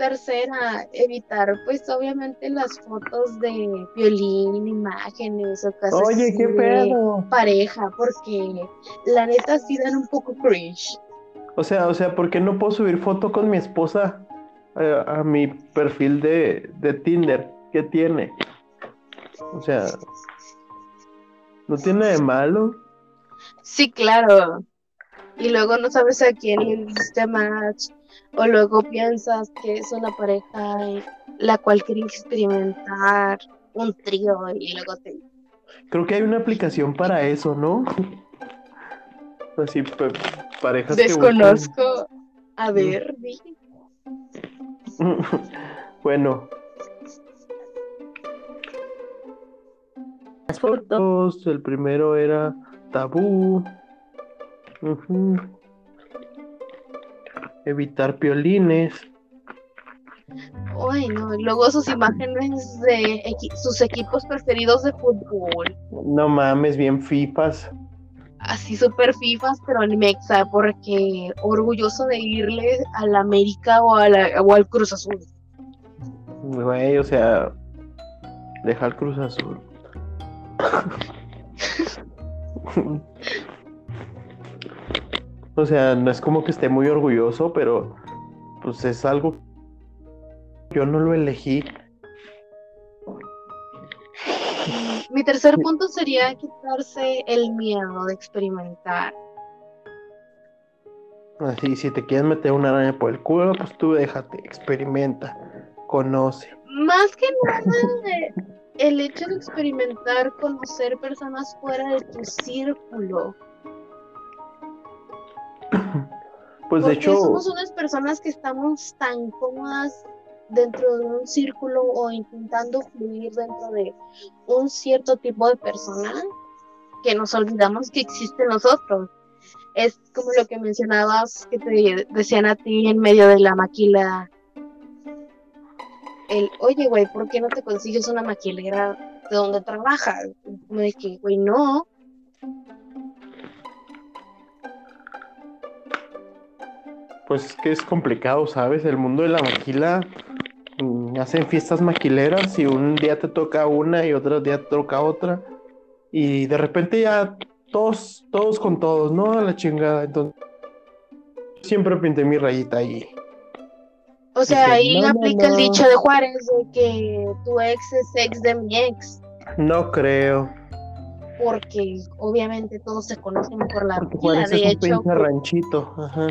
Tercera, evitar pues obviamente las fotos de violín, imágenes o cosas Oye, qué de pedo. pareja, porque la neta sí dan un poco cringe. O sea, o sea, ¿por qué no puedo subir foto con mi esposa eh, a mi perfil de, de Tinder? ¿Qué tiene? O sea, no tiene de malo. Sí, claro. Y luego no sabes a quién le diste match, o luego piensas que es una pareja la cual quiere experimentar un trío y luego te... Creo que hay una aplicación para eso, ¿no? Así, pa- parejas que buscan- Desconozco. A ver, di. Bueno, Las fotos. Dos, el primero era tabú. Ujú. Evitar piolines. Ay, no, y luego sus imágenes de equi- sus equipos preferidos de fútbol. No mames, bien fifas. Así súper fifas, pero en Mexa, porque orgulloso de irle a la América o, a la- o al Cruz Azul. Güey, o sea, deja el Cruz Azul. o sea, no es como que esté muy orgulloso, pero pues es algo yo no lo elegí. Mi tercer punto sería quitarse el miedo de experimentar. Así, si te quieres meter una araña por el culo, pues tú déjate, experimenta, conoce. Más que nada, el hecho de experimentar, conocer personas fuera de tu círculo. Pues de hecho, somos unas personas que estamos tan cómodas dentro de un círculo o intentando fluir dentro de un cierto tipo de persona que nos olvidamos que existen nosotros. Es como lo que mencionabas que te decían a ti en medio de la maquila. El, oye, güey, ¿por qué no te consigues una maquilera de donde trabajas? Como de que, güey, no. Pues es que es complicado, ¿sabes? El mundo de la maquila, mm, hacen fiestas maquileras y un día te toca una y otro día te toca otra. Y de repente ya todos, todos con todos, ¿no? A la chingada. Entonces, siempre pinté mi rayita ahí. O sea, Dije, ahí no, no, aplica el dicho de Juárez de que tu ex es ex de mi ex, No creo. porque obviamente todos se conocen por la Porque maquila. Juárez es De un hecho, pinche ranchito. Ajá.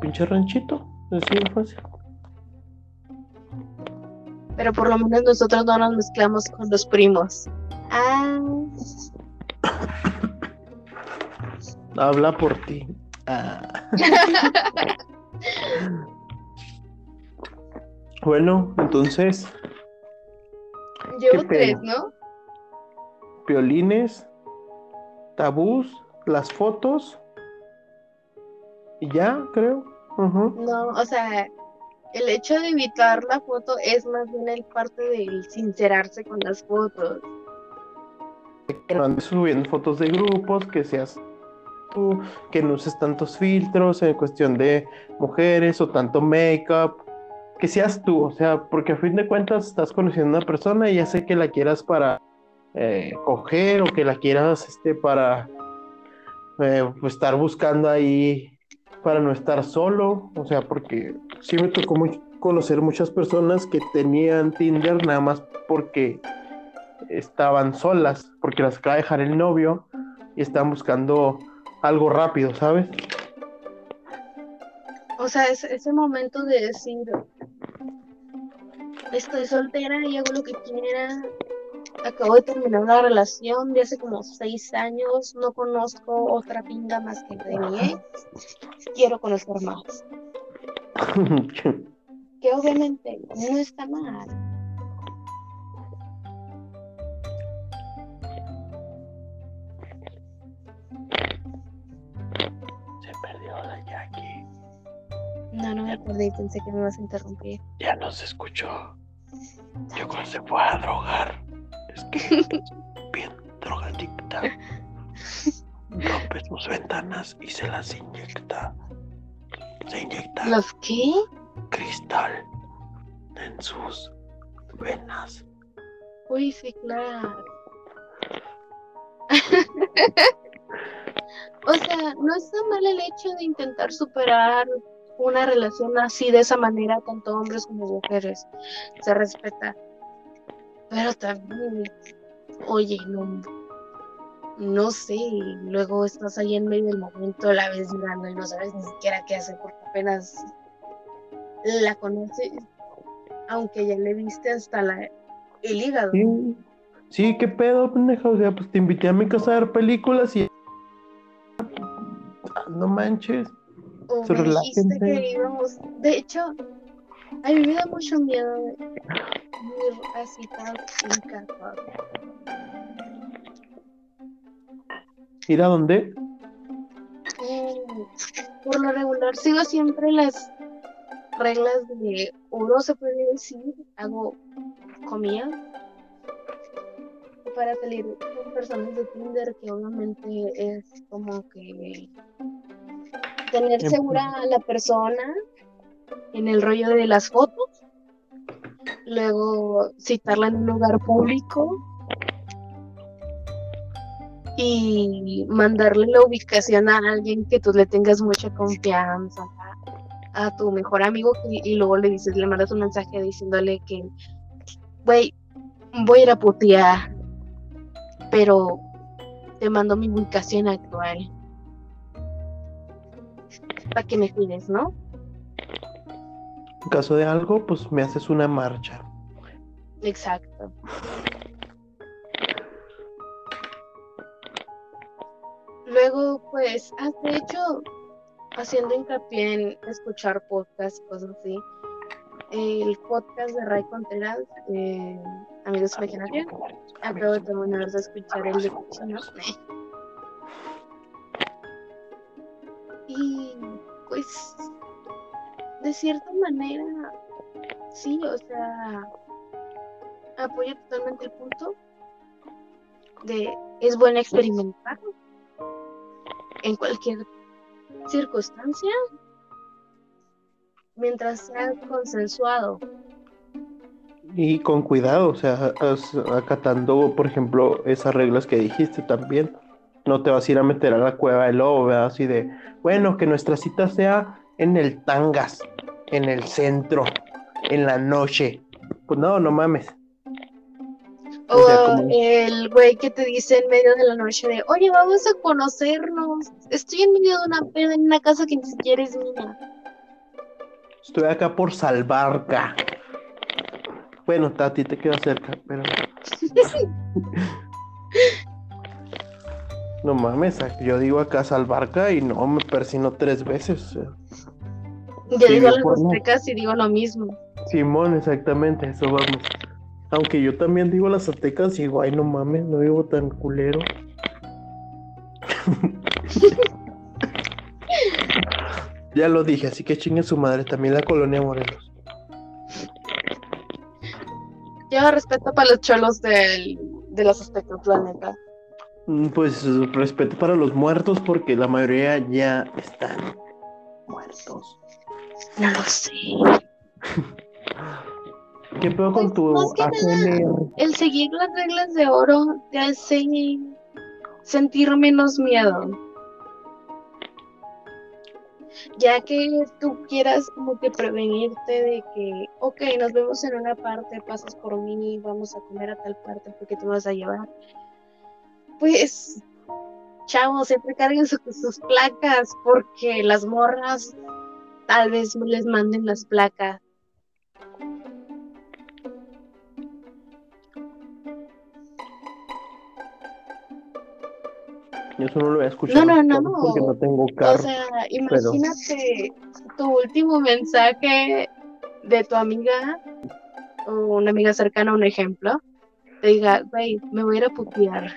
Pinche ranchito. Así de fácil. pero por lo menos nosotros no nos mezclamos con los primos. Ah, Habla por ti. Ah. bueno, entonces, llevo tres. ¿no? violines, tabús, las fotos. Y ya, creo. No, o sea, el hecho de evitar la foto es más bien el parte del sincerarse con las fotos. Que no andes subiendo fotos de grupos, que seas tú, que no uses tantos filtros en cuestión de mujeres o tanto make-up. Que seas tú, o sea, porque a fin de cuentas estás conociendo a una persona y ya sé que la quieras para eh, coger o que la quieras este, para eh, estar buscando ahí para no estar solo, o sea, porque sí me tocó conocer muchas personas que tenían Tinder nada más porque estaban solas, porque las acaba de dejar el novio y estaban buscando algo rápido, ¿sabes? O sea, es ese momento de decir, estoy soltera y hago lo que quiera. Acabo de terminar una relación de hace como seis años. No conozco otra pinga más que de mi ex. Quiero conocer más. Que obviamente no está mal. Se perdió la Jackie, No, no me acordé y pensé que me ibas a interrumpir. ya no se escuchó. Yo creo que se fue a drogar. Es que es bien drogadicta. Rompe sus ventanas y se las inyecta. Se inyecta ¿Los qué? cristal en sus venas. Uy, sí, claro. o sea, no está mal el hecho de intentar superar una relación así, de esa manera, tanto hombres como mujeres. Se respeta. Pero también, oye, no, no sé, luego estás ahí en medio del momento, la ves llorando y no sabes ni siquiera qué hacer porque apenas la conoces, aunque ya le viste hasta la, el hígado. Sí, sí, qué pedo, pendeja. O sea, pues te invité a mi casa a ver películas y. Ah, No manches. O me dijiste que íbamos. De hecho, a mí me da mucho miedo de ir así tan encarnado. ¿Ir a dónde? Mm, Por lo regular, sigo siempre las reglas de oro, se puede decir, hago comida para salir con personas de Tinder, que obviamente es como que tener Em, segura a la persona en el rollo de las fotos, luego citarla en un lugar público y mandarle la ubicación a alguien que tú le tengas mucha confianza, a, tu mejor amigo y, y luego le dices, le mandas un mensaje diciéndole que, güey, voy a ir a putear, pero te mando mi ubicación actual para que me cuides, ¿no? Caso de algo, pues me haces una marcha. Exacto. Luego, pues, has de hecho, haciendo hincapié en escuchar podcasts y cosas así, el podcast de Ray Contreras, eh, Amigos Imaginarios, acabo de terminar de escuchar el de. Y pues, de cierta manera, sí, o sea, apoyo totalmente el punto de es bueno experimentar en cualquier circunstancia mientras sea consensuado. Y con cuidado, o sea, acatando, por ejemplo, esas reglas que dijiste también. No te vas a ir a meter a la cueva del lobo, ¿verdad? Así de, bueno, que nuestra cita sea en el Tangas, en el centro, en la noche. Pues no, no mames. O O sea, como- el güey que te dice en medio de la noche de, oye, vamos a conocernos. Estoy en medio de una peda en una casa que ni siquiera es mía. Estoy acá por Salvarca. Bueno, a ti te queda cerca, pero no mames, yo digo acá Salvarca y no me persino tres veces. o sea. Yo Sí, digo las aztecas y digo lo mismo. Simón, exactamente, eso vamos. Aunque yo también digo las aztecas y digo, ay, no mames, no vivo tan culero. ya lo dije, así que chingue su madre, también la colonia Morelos. Yo respeto para los cholos del, de los aztecas, la neta. Mm, Pues respeto para los muertos porque la mayoría ya están muertos. No lo sé. ¿Qué pedo con Pues, tu? El seguir las reglas de oro te hace sentir menos miedo. Ya que tú quieras como que prevenirte de que, ok, nos vemos en una parte, pasas por mí, vamos a comer a tal parte porque te vas a llevar. Pues, chavos, siempre carguen su- sus placas porque las morras tal vez les manden las placas. Yo eso no lo voy a escuchar. No, no, no. Porque no tengo O carro. sea, imagínate tu último mensaje de tu amiga o una amiga cercana, un ejemplo, te diga, güey, me voy a ir a putear.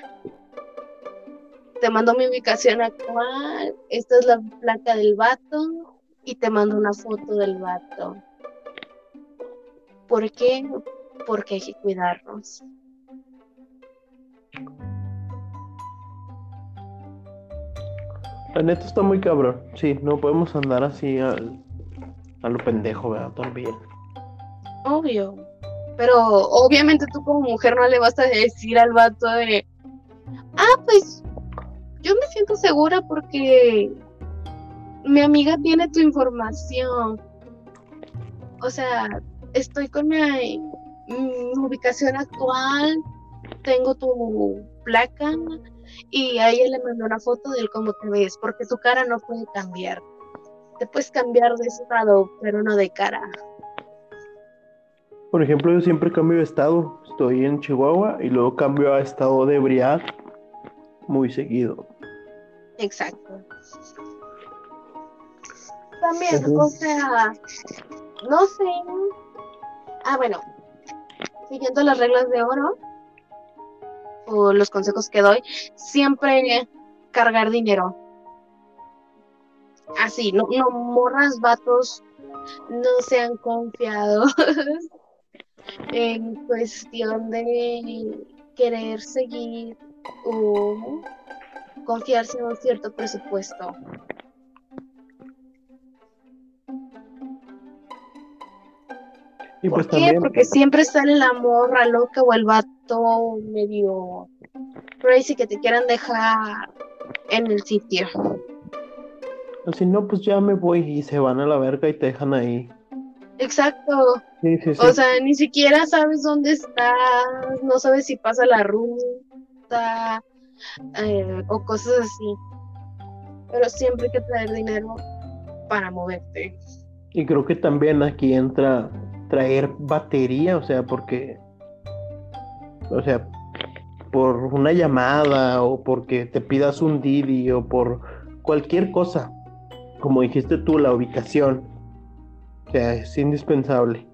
Te mando mi ubicación actual, esta es la placa del vato y te mando una foto del vato. ¿Por qué? Porque hay que cuidarnos. La neta está muy cabrón. Sí, no podemos andar así al- a lo pendejo, ¿verdad? También. Obvio. Pero obviamente tú como mujer no le vas a decir al vato de, ah, pues yo me siento segura porque mi amiga tiene tu información. O sea, estoy con mi, mi ubicación actual, tengo tu placa y a ella le mandó una foto de cómo te ves, porque tu cara no puede cambiar. Te puedes cambiar de estado, pero no de cara. Por ejemplo, yo siempre cambio de estado. Estoy en Chihuahua y luego cambio a estado de ebriedad muy seguido. Exacto. También, o sea, no sé. Ah, bueno, siguiendo las reglas de oro o los consejos que doy, siempre cargar dinero. Así, no, no morras vatos no sean confiados en cuestión de querer seguir o confiarse en un cierto presupuesto. Y ¿Por pues qué? también, Porque siempre sale la morra loca o el vato medio crazy que te quieran dejar en el sitio. si no, pues ya me voy y se van a la verga y te dejan ahí. Exacto. Sí, sí, sí. O sea, ni siquiera sabes dónde estás, no sabes si pasa la ruta eh, o cosas así. Pero siempre hay que traer dinero para moverte. Y creo que también aquí entra traer batería, o sea, porque, o sea, por una llamada o porque te pidas un Didi o por cualquier cosa, como dijiste tú, la ubicación, o sea, es indispensable.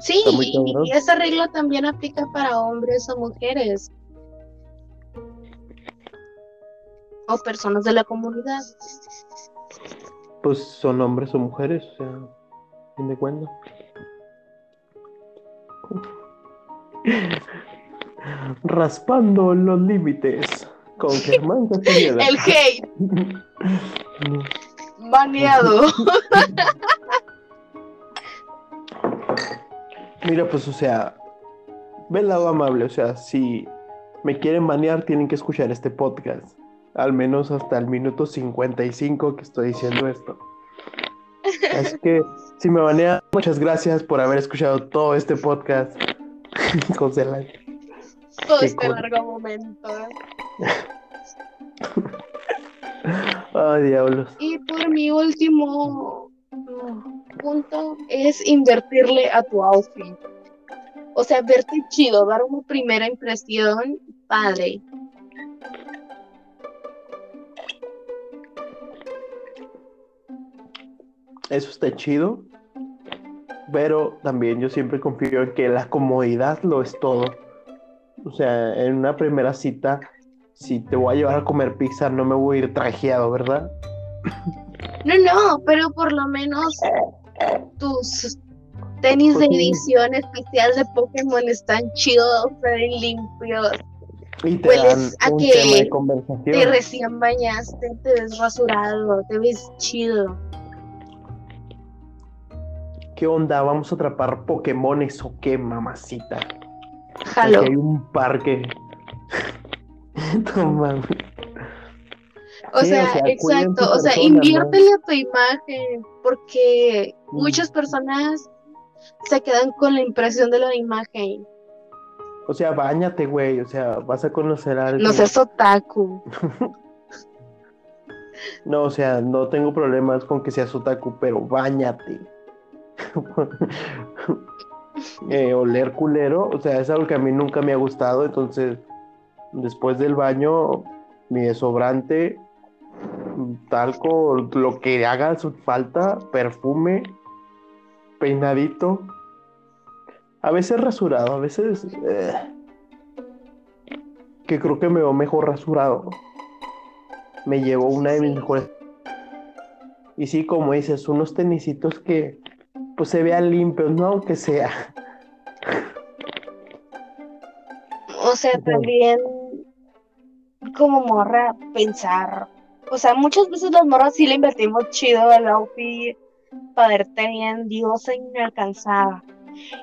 Sí, y esa regla también aplica para hombres o mujeres. O personas de la comunidad. Pues son hombres o mujeres, o sea, fin de cuentas. Raspando los límites con Germán Castañeda. El hate, baneado. Mira, pues, o sea, ve el lado amable, o sea, si me quieren banear, tienen que escuchar este podcast. Al menos hasta el minuto 55 que estoy diciendo esto. Así que, si me banean, muchas gracias por haber escuchado todo este podcast. Lan. Todo Qué este cool. largo momento. Ay, diablos. Y por mi último punto es invertirle a tu outfit. O sea, verte chido, dar una primera impresión padre. Eso está chido. Pero también yo siempre confío en que la comodidad lo es todo. O sea, en una primera cita, si te voy a llevar a comer pizza, no me voy a ir trajeado, ¿verdad? No, no, pero por lo menos tus tenis de Pues edición especial de Pokémon están chidos, ven limpios. Y te Hueles dan a un que tema de Te recién bañaste, te ves rasurado, te ves chido. ¿Qué onda? ¿Vamos a atrapar Pokémones o qué, mamacita? Jalo. Aquí hay un parque. mames. O Sí, sea, o sea, exacto. O sea, persona, inviértele a tu imagen, porque Mm. muchas personas se quedan con la impresión de la imagen. O sea, bañate, güey. O sea, vas a conocer a alguien. No seas otaku. No, o sea, no tengo problemas con que seas otaku, pero bañate. Eh, oler culero, o sea, es algo que a mí nunca me ha gustado, entonces después del baño, mi desodorante, talco, lo que haga su falta, perfume, peinadito, a veces rasurado, a veces eh, que creo que me veo mejor rasurado. Me llevó una de mis mejores. Y sí, como dices, unos tenisitos que pues se vean limpios, ¿no? Aunque sea. O sea, también como morra pensar. O sea, muchas veces las morras sí le invertimos chido al outfit para verte bien diosa inalcanzada.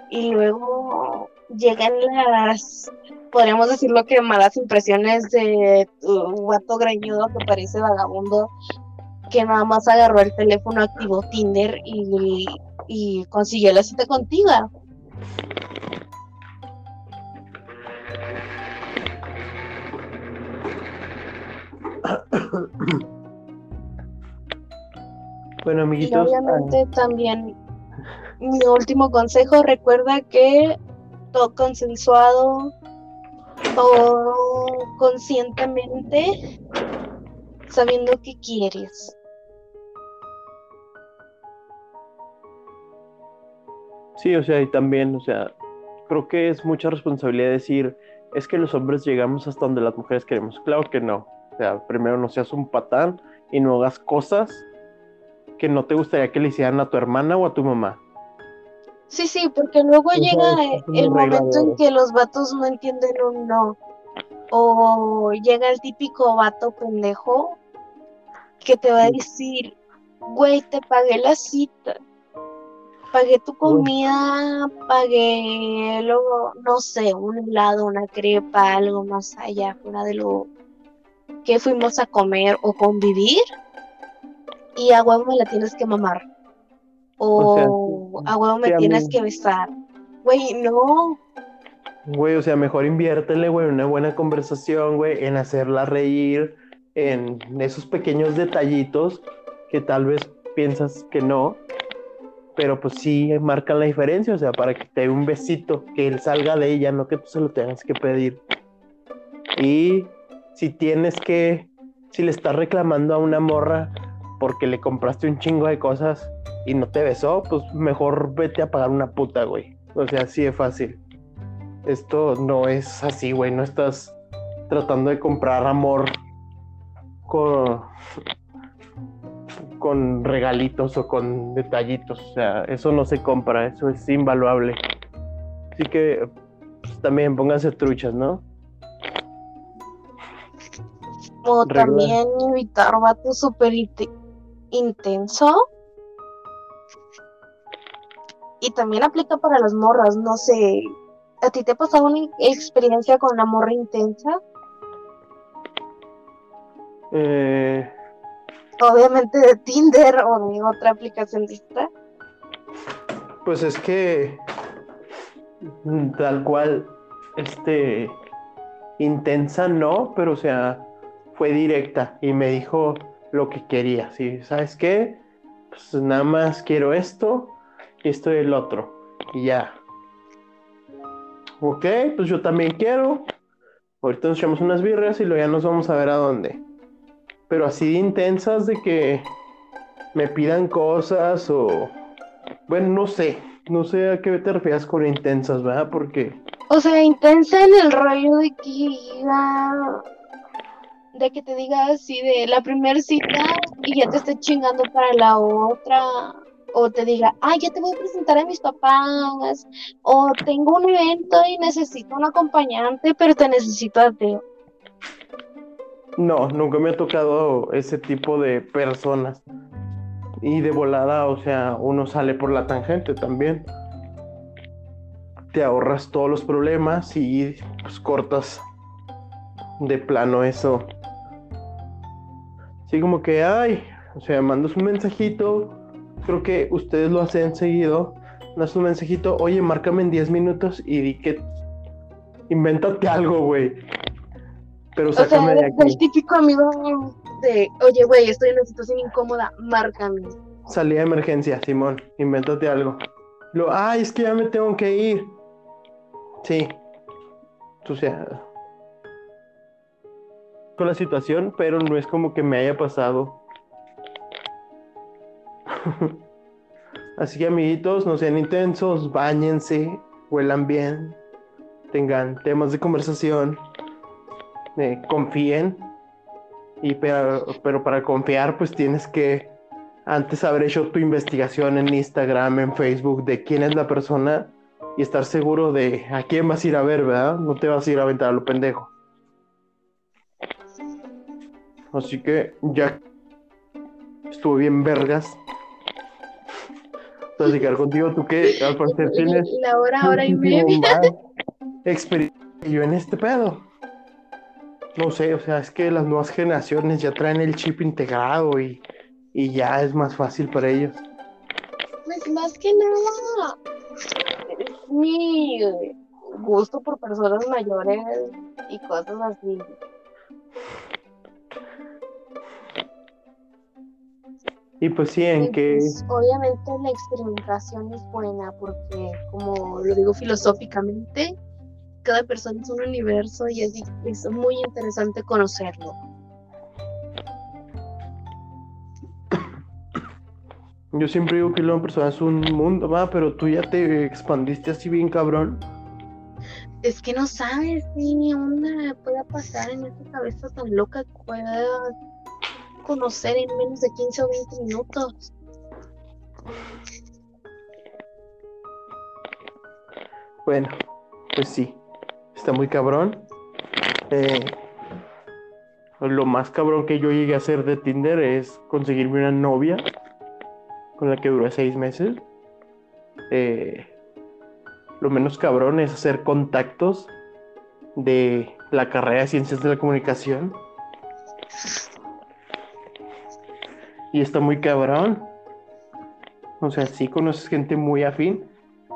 Y luego llegan las, podríamos decirlo que malas impresiones de tu guato greñudo que parece vagabundo que nada más agarró el teléfono, activó Tinder y, y consiguió la cita contigo. Bueno, Y amiguitos, obviamente también mi último consejo, recuerda que todo consensuado, todo conscientemente, sabiendo que quieres. Sí, o sea, y también, o sea, creo que es mucha responsabilidad decir, es que los hombres llegamos hasta donde las mujeres queremos. Claro que no. O sea, primero no seas un patán y no hagas cosas que no te gustaría que le hicieran a tu hermana o a tu mamá. Sí, sí, porque luego Eso llega es- es muy el momento en que los vatos no entienden un no. O llega el típico vato pendejo que te va a decir, güey, te pagué la cita, pagué tu comida, pagué luego, no sé, un helado, una crepa, algo más allá, fuera de lo que fuimos a comer o convivir, y a huevo me la tienes que mamar. O sea, O a huevo me tienes mí- que besar. Güey, no. Güey, o sea, mejor inviértele, güey, en una buena conversación, güey, en hacerla reír, en esos pequeños detallitos que tal vez piensas que no, pero pues sí marcan la diferencia, o sea, para que te dé un besito, que él salga de ella, no que tú se lo tengas que pedir. Y si tienes que, si le estás reclamando a una morra porque le compraste un chingo de cosas y no te besó, pues mejor vete a pagar una puta, güey. O sea, así de fácil. Esto no es así, güey. No estás tratando de comprar amor con, con regalitos o con detallitos. O sea, eso no se compra, eso es invaluable. Así que pues, también pónganse truchas, ¿no? O Regla. también evitar vato súper inte- intenso. Y también aplica para las morras, no sé. ¿A ti te ha pasado una experiencia con una morra intensa? Eh, Obviamente de Tinder o de otra aplicación esta. pues es que tal cual, este, intensa no, pero o sea, fue directa y me dijo lo que quería. ¿sí? ¿Sabes qué? Pues nada más quiero esto y esto y el otro. Y ya. Ok, pues yo también quiero. Ahorita nos echamos unas birras y luego ya nos vamos a ver a dónde. Pero así de intensas de que me pidan cosas o... Bueno, no sé. No sé a qué te refieres con intensas, ¿verdad? Porque... O sea, intensa en el rollo de que diga- de que te diga así de la primera cita y ya te esté chingando para la otra. O te diga, ay, ya te voy a presentar a mis papás. O tengo un evento y necesito un acompañante, pero te necesito a. No, nunca me ha tocado ese tipo de personas. Y de volada, o sea, uno sale por la tangente también. Te ahorras todos los problemas y pues cortas de plano eso. Así como que, ay, o sea, mandas un mensajito. Creo que ustedes lo hacen seguido. Mandas un mensajito, oye, márcame en 10 minutos y di que. Invéntate algo, güey. Pero O sea, sácame de aquí. típico amigo de, oye, güey, estoy en una situación incómoda, márcame. Salida de emergencia, Simón, invéntate algo. Lo, ay, es que ya me tengo que ir. Sí. O sea, con la situación, pero no es como que me haya pasado. Así que amiguitos, no sean intensos, bañense, huelan bien, tengan temas de conversación, eh, confíen. Y pero, pero para confiar, pues tienes que antes haber hecho tu investigación en Instagram, en Facebook, de quién es la persona y estar seguro de a quién vas a ir a ver, ¿verdad? No te vas a ir a aventar a lo pendejo. Así que ya estuvo bien vergas. Platicar contigo, tú que al parecer tienes La hora, hora y media. experiencia yo en este pedo. No sé, o sea, es que las nuevas generaciones ya traen el chip integrado y, y ya es más fácil para ellos. Pues más que nada, es mi gusto por personas mayores y cosas así. Y pues sí, en Y, que pues, obviamente la experimentación es buena porque, como lo digo filosóficamente, cada persona es un universo y es, es muy interesante conocerlo. yo siempre digo que la persona es un mundo, va, pero tú ya te expandiste así bien cabrón. Es que no sabes ni onda pueda pasar en esta cabeza tan loca que pueda conocer en menos de 15 o 20 minutos. Bueno, pues sí, está muy cabrón. Eh, lo más cabrón que yo llegué a hacer de Tinder es conseguirme una novia con la que duré seis meses. Eh, lo menos cabrón es hacer contactos de la carrera de ciencias de la comunicación. Y está muy cabrón. O sea, sí conoces gente muy afín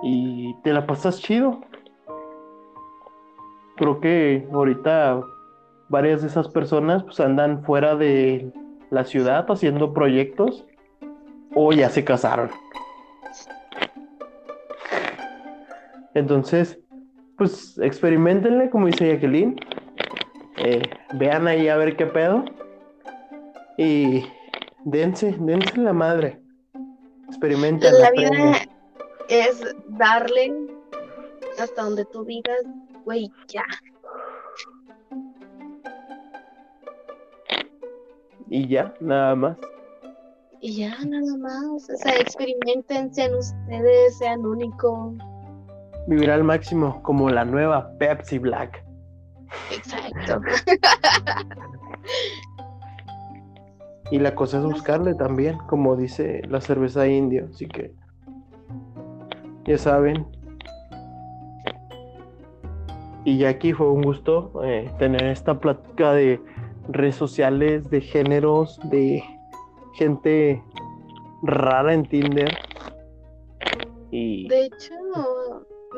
y te la pasas chido. Creo que ahorita varias de esas personas pues andan fuera de la ciudad haciendo proyectos o ya se casaron. Entonces, pues experimentenle, como dice Jacqueline. Eh, vean ahí a ver qué pedo. Y dense, dense la madre. Experimenten. La vida es darle hasta donde tú digas, güey, ya. Y ya, nada más. Y ya, nada más. O sea, experimenten, sean ustedes, sean únicos. Vivir al máximo, como la nueva Pepsi Black. Exacto. y la cosa es buscarle también, como dice la cerveza indio. Así que, ya saben. Y aquí fue un gusto eh, tener esta plática de redes sociales, de géneros, de gente rara en Tinder. Y... De hecho,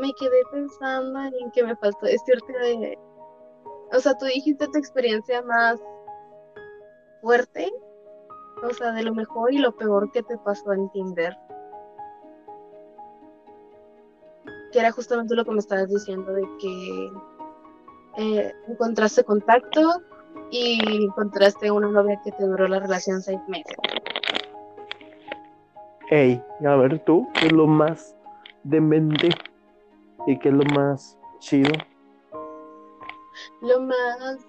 me quedé pensando en que me faltó decirte de... O sea, tú dijiste tu experiencia más fuerte, o sea, de lo mejor y lo peor que te pasó en Tinder. Que era justamente lo que me estabas diciendo, de que eh, encontraste contacto y encontraste una novia que te duró la relación seis meses. Ey, a ver tú, ¿qué es lo más demente y qué es lo más chido? Lo más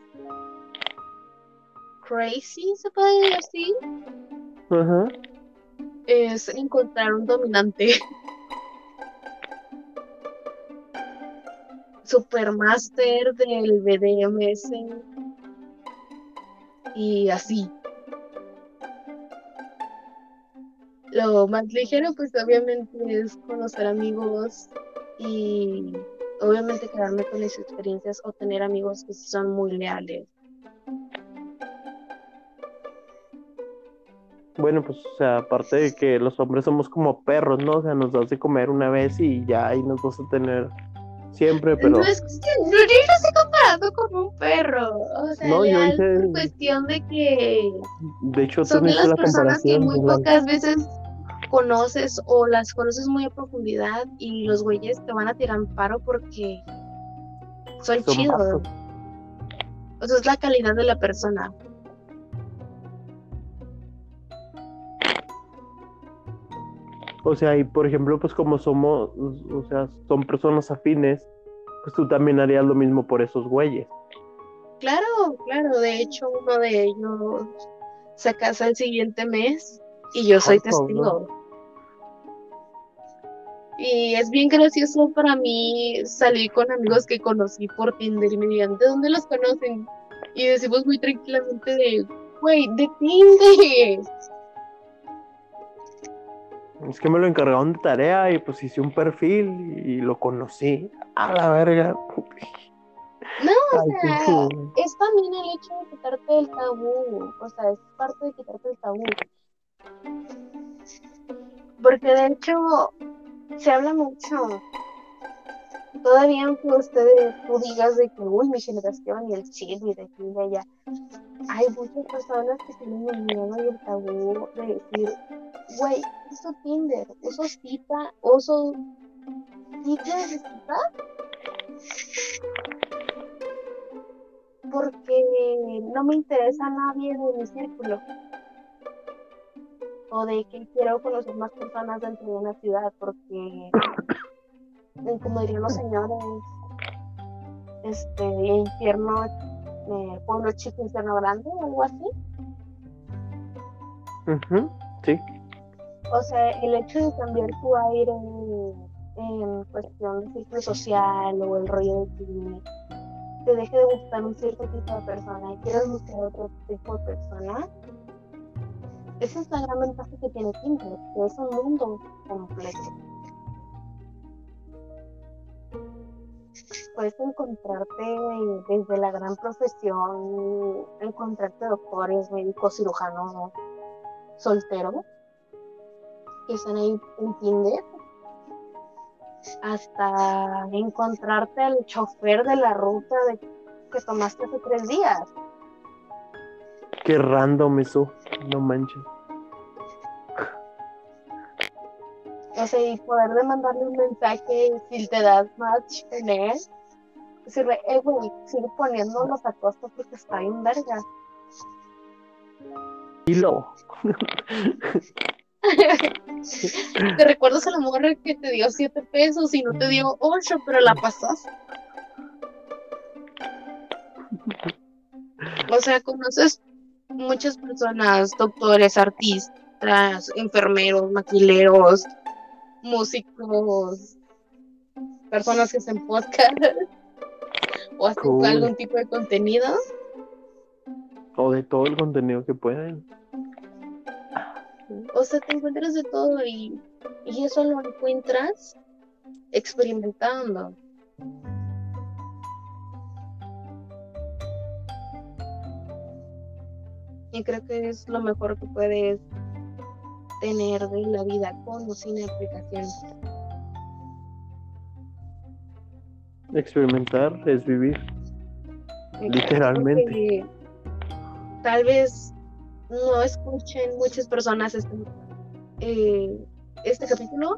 crazy, se puede decir. Ajá. Es encontrar un dominante. Supermaster del BDMS y así. Lo más ligero, pues obviamente es conocer amigos y obviamente quedarme con esas experiencias o tener amigos que son muy leales. Bueno, pues, o sea, aparte de que los hombres somos como perros, ¿no? O sea, nos das de comer una vez y ya ahí nos vas a tener siempre, pero... No, es que no, yo no estoy comparando con un perro. O sea, No, yo hice- es cuestión de que De hecho, son de las la personas que muy pocas veces conoces o las conoces muy a profundidad y los güeyes te van a tirar paro porque son, Son chidos. O sea, es la calidad de la persona. O sea, y por ejemplo, pues como somos, o sea, son personas afines, pues tú también harías lo mismo por esos güeyes. Claro, claro. De hecho, uno de ellos se casa el siguiente mes y yo soy testigo. Y es bien gracioso para mí salir con amigos que conocí por Tinder y me digan, ¿de dónde los conocen? Y decimos muy tranquilamente de, güey, de Tinder. Es que me lo encargaron de tarea y pues hice un perfil y lo conocí. A la verga. No, o Ay, sea, es también el hecho de quitarte el tabú, o sea, es parte de quitarte el tabú. Porque de hecho se habla mucho. Todavía aunque ustedes tú digas de que, uy, mi generación y el chill y de aquí y de allá, hay muchas personas que tienen el miedo y el tabú de decir, güey, uso Tinder, uso cita, uso cita de cita porque no me interesa a nadie de mi círculo. O de que quiero conocer más personas dentro de una ciudad, porque, como dirían los señores, este, infierno, eh, pueblo chico, infierno grande, o algo así. Ujú, Sí. o sea, el hecho de cambiar tu aire en, cuestión de ciclo social o el rollo de que te deje de gustar un cierto tipo de persona y quieres buscar otro tipo de persona, esa es la gran ventaja que tiene Tinder, que es un mundo completo. Puedes encontrarte desde la gran profesión, encontrarte doctores, médicos, cirujanos, solteros, que están ahí en Tinder, hasta encontrarte al chofer de la ruta de, que tomaste hace tres días. Qué random eso, no manches. O sea, y poder de mandarle un mensaje si te das match en él. Decirle, eh, güey, sigue poniéndonos a costa porque está bien verga. Hilo. ¿Te recuerdas a la morra que te dio siete pesos y no te dio ocho, pero la pasaste? O sea, conoces muchas personas, doctores, artistas, enfermeros, maquileros, músicos, personas que hacen podcast o hacen Cool. algún tipo de contenido. O de todo el contenido que pueden. O sea, te encuentras de todo y, y eso lo encuentras experimentando. Y creo que es lo mejor que puedes tener de la vida con o sin aplicaciones. Experimentar es vivir. Literalmente. Tal vez no escuchen muchas personas este, eh, este capítulo,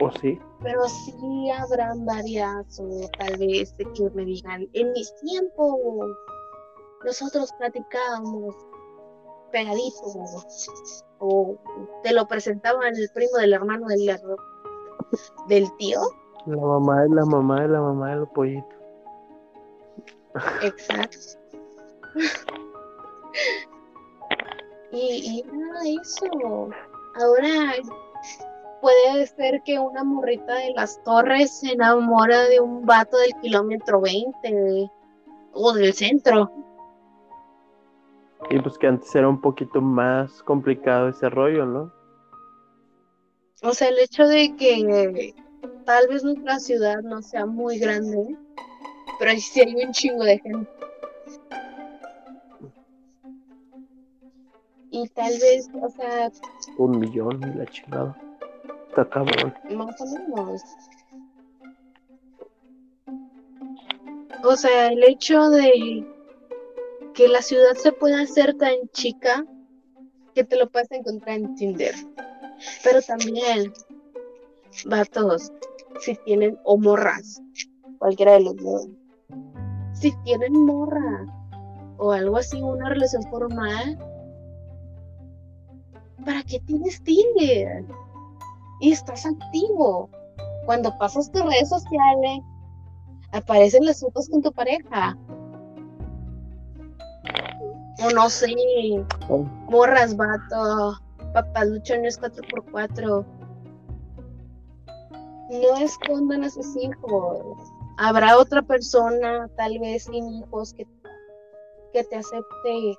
¿O sí? pero sí habrán varias o tal vez que me digan, en mis tiempos nosotros platicábamos pegadito o te lo presentaban el primo del hermano del, del tío. La mamá de la mamá de la mamá de los pollitos. Exacto. y, y nada de eso. Ahora puede ser que una morrita de las torres se enamora de un vato del kilómetro 20 o del centro. Y pues que antes era un poquito más complicado ese rollo, ¿no? O sea, el hecho de que tal vez nuestra ciudad no sea muy grande, pero sí hay un chingo de gente. Y tal vez, o sea, Un millón la chingada. Está cabrón. más o menos. O sea, el hecho de que la ciudad se pueda hacer tan chica que te lo puedes encontrar en Tinder. Pero también, vatos, si tienen, o morras, cualquiera de los dos, si tienen morra o algo así, una relación formal, ¿para qué tienes Tinder? Y estás activo. Cuando pasas tus redes sociales, aparecen las fotos con tu pareja. O no sé, Oh, morras, vato, papás luchones 4x4. No escondan a sus hijos. Habrá otra persona, tal vez sin hijos, que, que te acepte.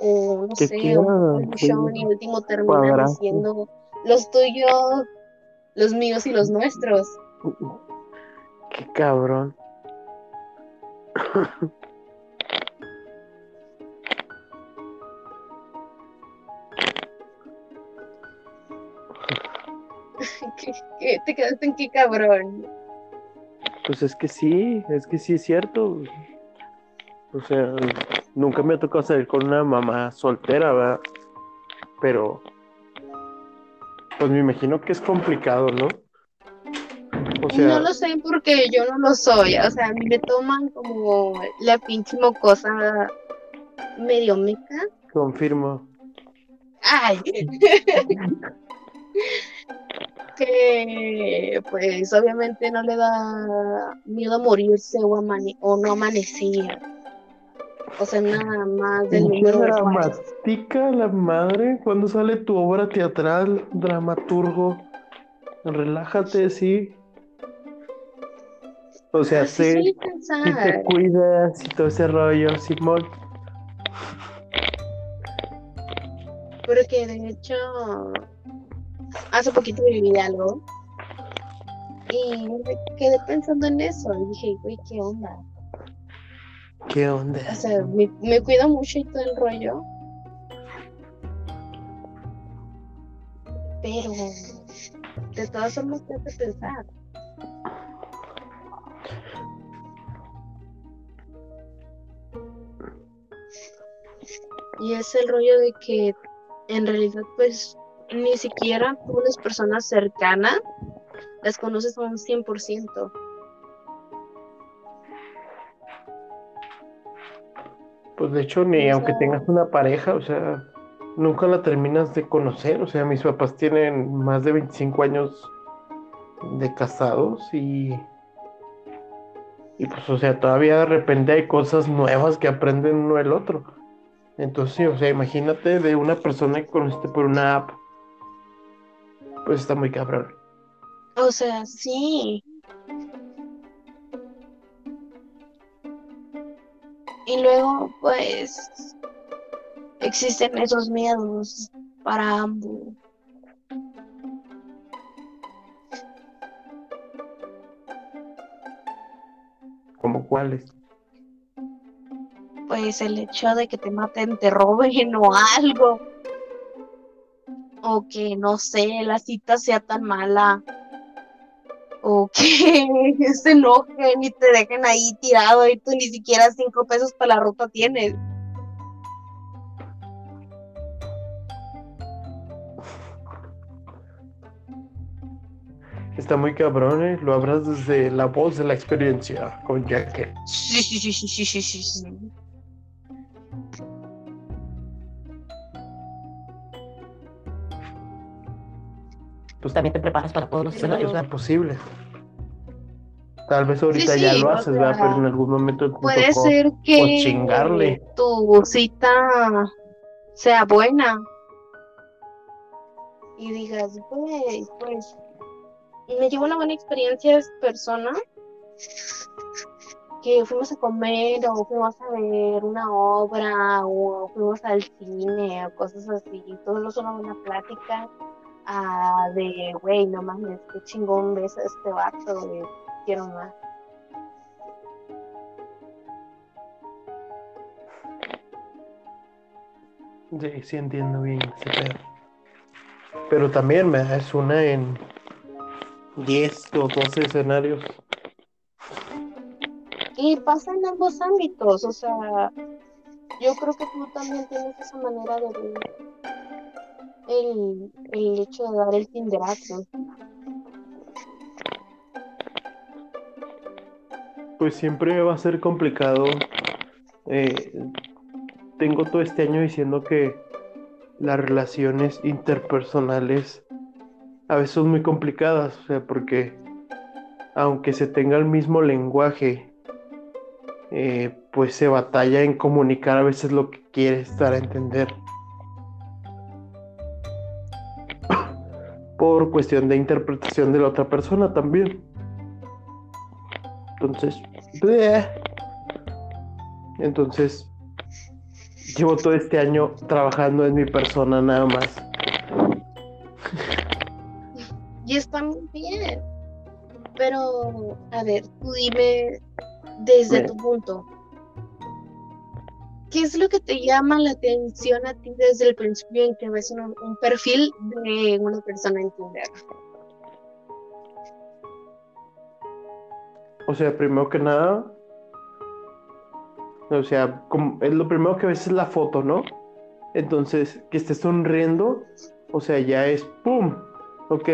O no Que sé, quiera, un luchón y último termina Cuadrazo. diciendo los tuyos, los míos y los nuestros. Qué cabrón. ¿Qué- qué- te quedaste en qué cabrón. Pues es que sí, es que sí es cierto. O sea, nunca me ha tocado salir con una mamá soltera, ¿verdad? Pero, pues me imagino que es complicado, ¿no? O sea, no lo sé porque yo no lo soy. O sea, a mí me toman como la pinche mocosa medio meca. confirmo. Ay. que pues obviamente no le da miedo a morirse o, amane- o no amanecer. O sea, nada más del número dramática la madre. ¿Cuándo sale tu obra teatral, dramaturgo? Relájate, sí. O sea, Así sé si te cuidas y todo ese rollo, Simón. Porque de hecho, hace poquito viví algo y me quedé pensando en eso. Y dije, güey, ¿qué onda? ¿Qué onda? O sea, me, me mucho y todo el rollo. Pero de todas formas te hace pensar. Y es el rollo de que en realidad pues ni siquiera tú las personas cercanas las conoces a un 100%. Pues de hecho, ni O aunque tengas una pareja, o sea, nunca la terminas de conocer. O sea, mis papás tienen más de 25 años de casados y, y pues, o sea, todavía de repente hay cosas nuevas que aprenden uno el otro. Entonces, o sea, imagínate de una persona que conociste por una app, pues está muy cabrón. O sea, sí. Y luego, pues, existen esos miedos para ambos. ¿Como cuáles? Pues el hecho de que te maten, te roben o algo. O que, no sé, la cita sea tan mala. O que se enojen y te dejen ahí tirado y tú ni siquiera cinco pesos para la ruta tienes. Está muy cabrón, ¿eh? Lo hablas desde la voz de la experiencia con Jack. Sí, sí, sí, sí, sí, sí, sí, sí. Pues también te preparas para todos los escenarios, Es ¿verdad? posible. Tal vez ahorita Sí, ya lo haces, ¿verdad? Pero en algún momento Puede tocó, ser que pues, chingarle. tu cita sea buena y digas, güey, pues me llevó una buena experiencia esta persona que fuimos a comer o fuimos a ver una obra o fuimos al cine o cosas así. Todo es una buena plática ah, de, güey, no mames, qué chingón ves a este vato, güey, quiero más. Sí, sí entiendo bien ese pedo. Pero también me es una en 10 o 12 escenarios. Y pasa en ambos ámbitos, o sea, yo creo que tú también tienes esa manera de ver el, el hecho de dar el tinderazo. Pues siempre va a ser complicado. Eh, tengo todo este año diciendo que las relaciones interpersonales a veces son muy complicadas, o sea, porque aunque se tenga el mismo lenguaje, eh, pues se batalla en comunicar a veces lo que quieres dar a entender. Por cuestión de interpretación de la otra persona también. Entonces, bleh. entonces, llevo todo este año trabajando en mi persona nada más. Y está muy bien. Pero, a ver, tú dime desde Bien. tu punto. ¿Qué es lo que te llama la atención a ti desde el principio en que ves un, un perfil de una persona en Tinder? O sea, primero que nada, o sea, es lo primero que ves es la foto, ¿no? Entonces, que esté sonriendo, o sea, ya es ¡pum! Ok.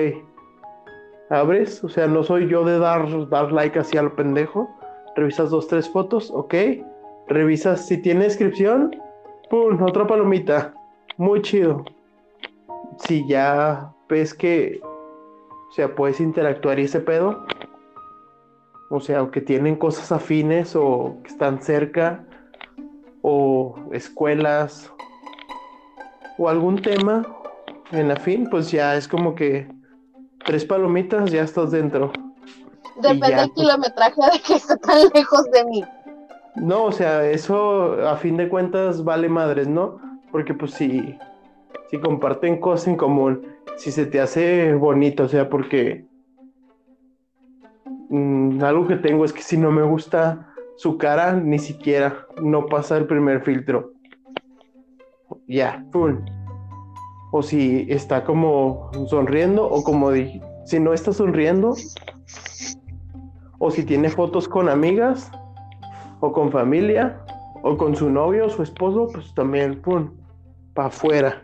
Abres, o sea, no soy yo de dar, dar like así a lo pendejo. Revisas dos, tres fotos, ok. Revisas si tiene descripción, ¡pum! Otra palomita. Muy chido. Si ya ves que, o sea, puedes interactuar y ese pedo, o sea, o que tienen cosas afines o que están cerca, o escuelas o algún tema en la fin, pues ya es como que tres palomitas, ya estás dentro. Depende ya, del pues- kilometraje de que esté tan lejos de mí. No, o sea, eso a fin de cuentas vale madres, ¿no? Porque pues si, si comparten cosas en común, si se te hace bonito, o sea, porque mm, algo que tengo es que si no me gusta su cara, ni siquiera no pasa el primer filtro. Ya, pum. O si está como sonriendo, o como dije, si no está sonriendo, o si tiene fotos con amigas, o con familia, o con su novio o su esposo, pues también, pum, para afuera.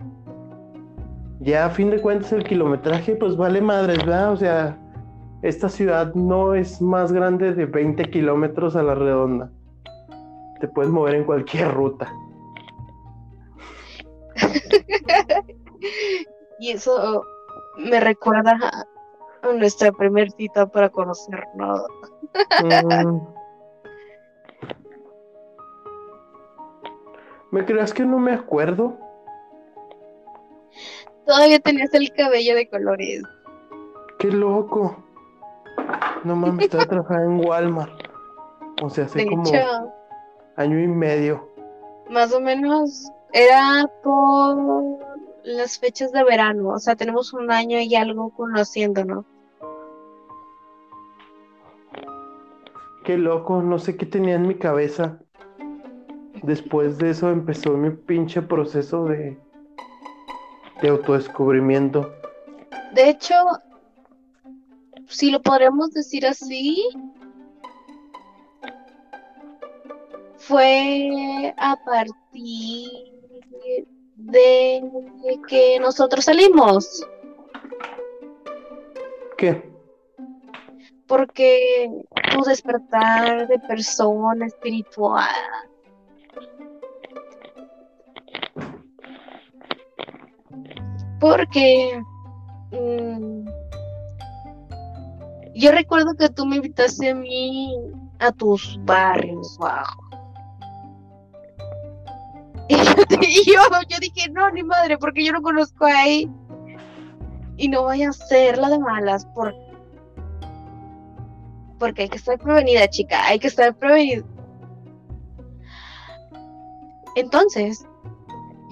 Ya a fin de cuentas el kilometraje, pues vale madres, ¿verdad? O sea, esta ciudad no es más grande de 20 kilómetros a la redonda. Te puedes mover en cualquier ruta. Y eso me recuerda a, nuestra primer cita para conocernos. Mm. ¿Me creas que no me acuerdo? Todavía tenías el cabello de colores. ¡Qué loco! No mames, estaba trabajando en Walmart. O sea, hace De como hecho, año y medio. más o menos era por las fechas de verano. O sea, tenemos un año y algo conociéndonos. Qué loco, no sé qué tenía en mi cabeza. Después de eso empezó mi pinche proceso de, de autodescubrimiento. De hecho, si lo podríamos decir así, fue a partir de que nosotros salimos, ¿Qué? porque tu despertar de persona espiritual porque mm, yo recuerdo que tú me invitaste a mí a tus barrios bajos. Y yo dije, no, ni madre, porque yo no conozco ahí. Y no vaya a ser la de malas, por... porque hay que estar prevenida, chica, hay que estar prevenida. Entonces,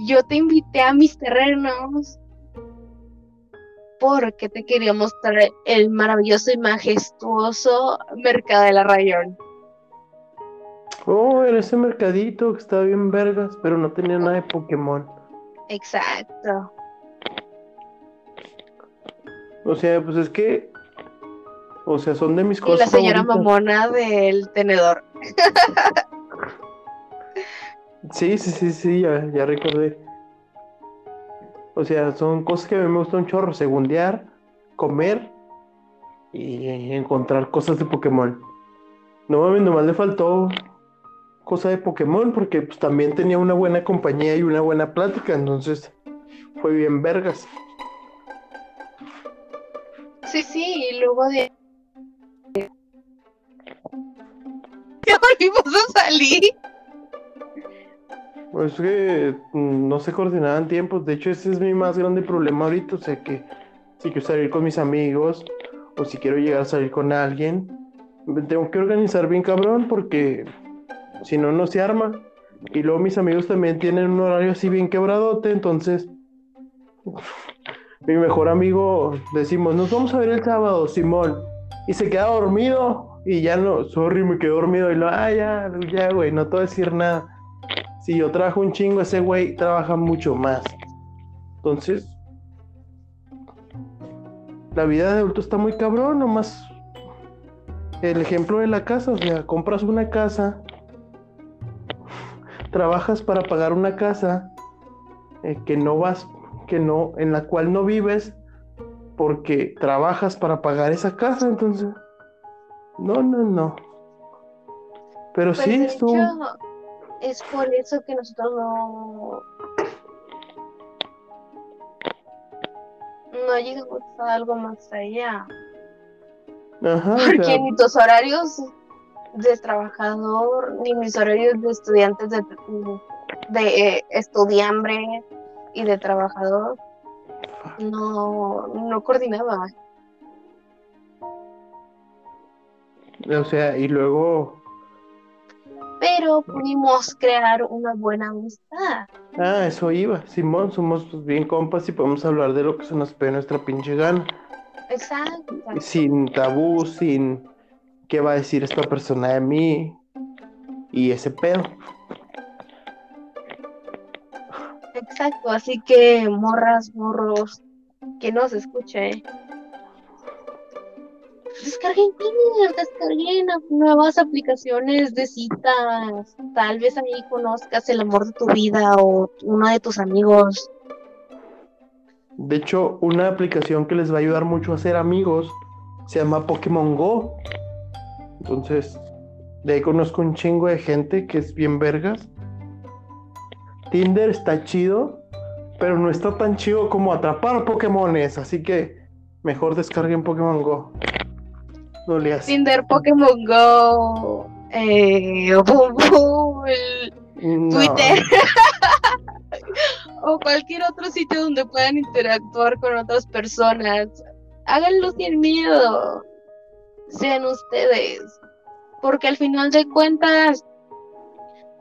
yo te invité a mis terrenos porque te quería mostrar el maravilloso y majestuoso mercado de la Rayón. Oh, era ese mercadito que estaba bien vergas, pero no tenía nada de Pokémon. Exacto. O sea, pues es que. O sea, son de mis Y cosas. la señora favoritas. mamona del tenedor. Sí, sí, sí, sí, ya, ya recordé. O sea, son cosas que a mí me gustan un chorro, segundear, comer y encontrar cosas de Pokémon. No mames, nomás le faltó cosa de Pokémon porque pues también tenía una buena compañía y una buena plática, entonces fue bien vergas. Sí, sí, y luego de... Ya volvimos a salir. Pues es que mm, no se coordinaban tiempos, de hecho ese es mi más grande problema ahorita, o sea que si quiero salir con mis amigos o si quiero llegar a salir con alguien, me tengo que organizar bien cabrón porque si no, no se arma. Y luego mis amigos también tienen un horario así bien quebradote, entonces mi mejor amigo decimos, nos vamos a ver el sábado, Simón, y se queda dormido y ya no, sorry, me quedé dormido y lo, ah, ya, ya, güey, no te voy a decir nada. Si yo trabajo un chingo, ese güey trabaja mucho más. Entonces, la vida de adulto está muy cabrón, nomás. El ejemplo de la casa, o sea, compras una casa, trabajas para pagar una casa eh, que no vas, que no, en la cual no vives, porque trabajas para pagar esa casa, entonces. No, no, no. Pero Pues sí, estuvo. hecho, es por eso que nosotros no... No llegamos a algo más allá. Ajá, o Porque sea, ni tus horarios de trabajador ni mis horarios de estudiantes de, de eh, estudiambre y de trabajador no, no coordinaba. O sea, y luego. Pero pudimos crear una buena amistad. Ah, eso iba. Simón, somos pues, bien compas y podemos hablar de lo que se nos pide nuestra pinche gana. Exacto. Sin tabú, sin qué va a decir esta persona de mí y ese pedo. Exacto, así que morras, morros, que no se escuche. Descarguen Tinder, descarguen nuevas aplicaciones de citas. Tal vez ahí conozcas el amor de tu vida o uno de tus amigos. De hecho, una aplicación que les va a ayudar mucho a ser amigos se llama Pokémon Go. Entonces, de ahí conozco un chingo de gente que es bien vergas. Tinder está chido, pero no está tan chido como atrapar Pokémones, así que mejor descarguen Pokémon Go. No le hace. Tinder, Pokémon Go, eh, Bumble, No. Twitter o cualquier otro sitio donde puedan interactuar con otras personas. Háganlo sin miedo. Sean ustedes. Porque al final de cuentas,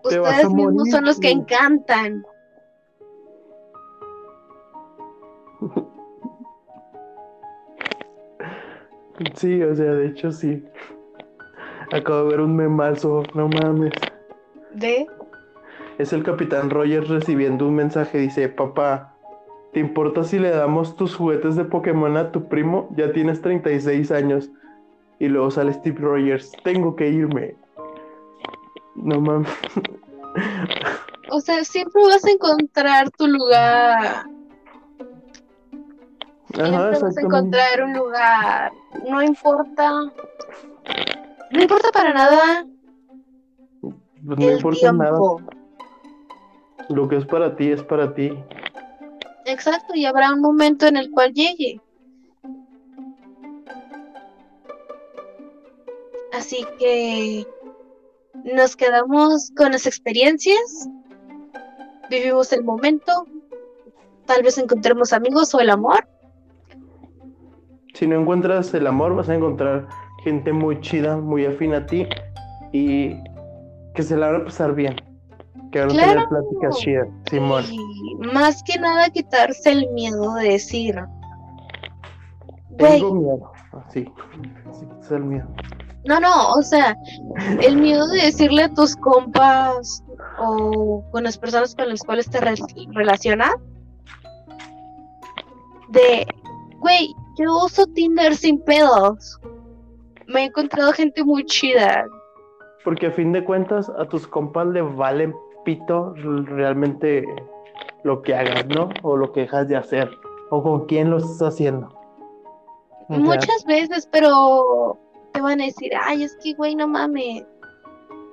ustedes mismos son los que encantan. Sí, o sea, de hecho sí. Acabo de ver un memazo, no mames. ¿De? Es el Capitán Rogers recibiendo un mensaje, dice, papá, ¿te importa si le damos tus juguetes de Pokémon a tu primo? Ya tienes 36 años. Y luego sale Steve Rogers, tengo que irme. No mames. O sea, siempre vas a encontrar tu lugar. Siempre Ajá, vas a encontrar un lugar. No importa. No importa para nada Pues no el importa nada. tiempo. Lo que es para ti es para ti. Exacto, y habrá un momento en el cual llegue. Así que nos quedamos con las experiencias, vivimos el momento, tal vez encontremos amigos o el amor. Si no encuentras el amor, vas a encontrar gente muy chida, muy afín a ti y que se la van a pasar bien. Que van a tener Claro. pláticas chidas, Simón. Y más que nada quitarse el miedo de decir, Tengo miedo. Así. Es el miedo. No, no, o sea, el miedo de decirle a tus compas o con las personas con las cuales te re- relacionas, de, güey, yo uso Tinder sin pedos. Me he encontrado gente muy chida. Porque a fin de cuentas a tus compas le valen pito realmente lo que hagas, ¿no? O lo que dejas de hacer. O con quién lo estás haciendo. Muchas veces, pero te van a decir, ay, es que, güey, no mames.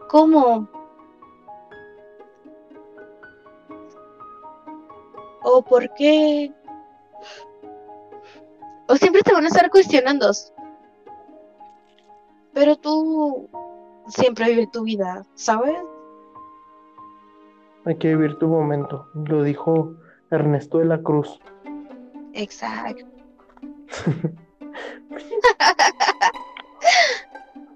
¿Cómo? ¿O por qué? O siempre te van a estar cuestionando. Pero tú siempre vive tu vida, ¿sabes? Hay que vivir tu momento. Lo dijo Ernesto de la Cruz. Exacto.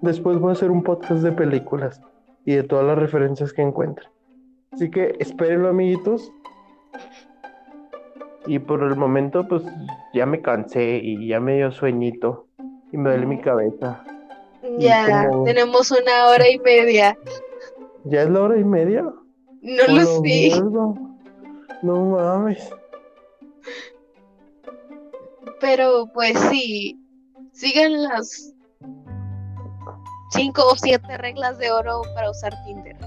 Después voy a hacer un podcast de películas y de todas las referencias que encuentre. Así que espérenlo, amiguitos. Y por el momento, pues ya me cansé y ya me dio sueñito y me duele mi cabeza. Y Ya, como- tenemos una hora y media. ¿Ya es la hora y media? No lo sé. No mames. Pero pues sí, sigan las cinco o siete reglas de oro para usar Tinder.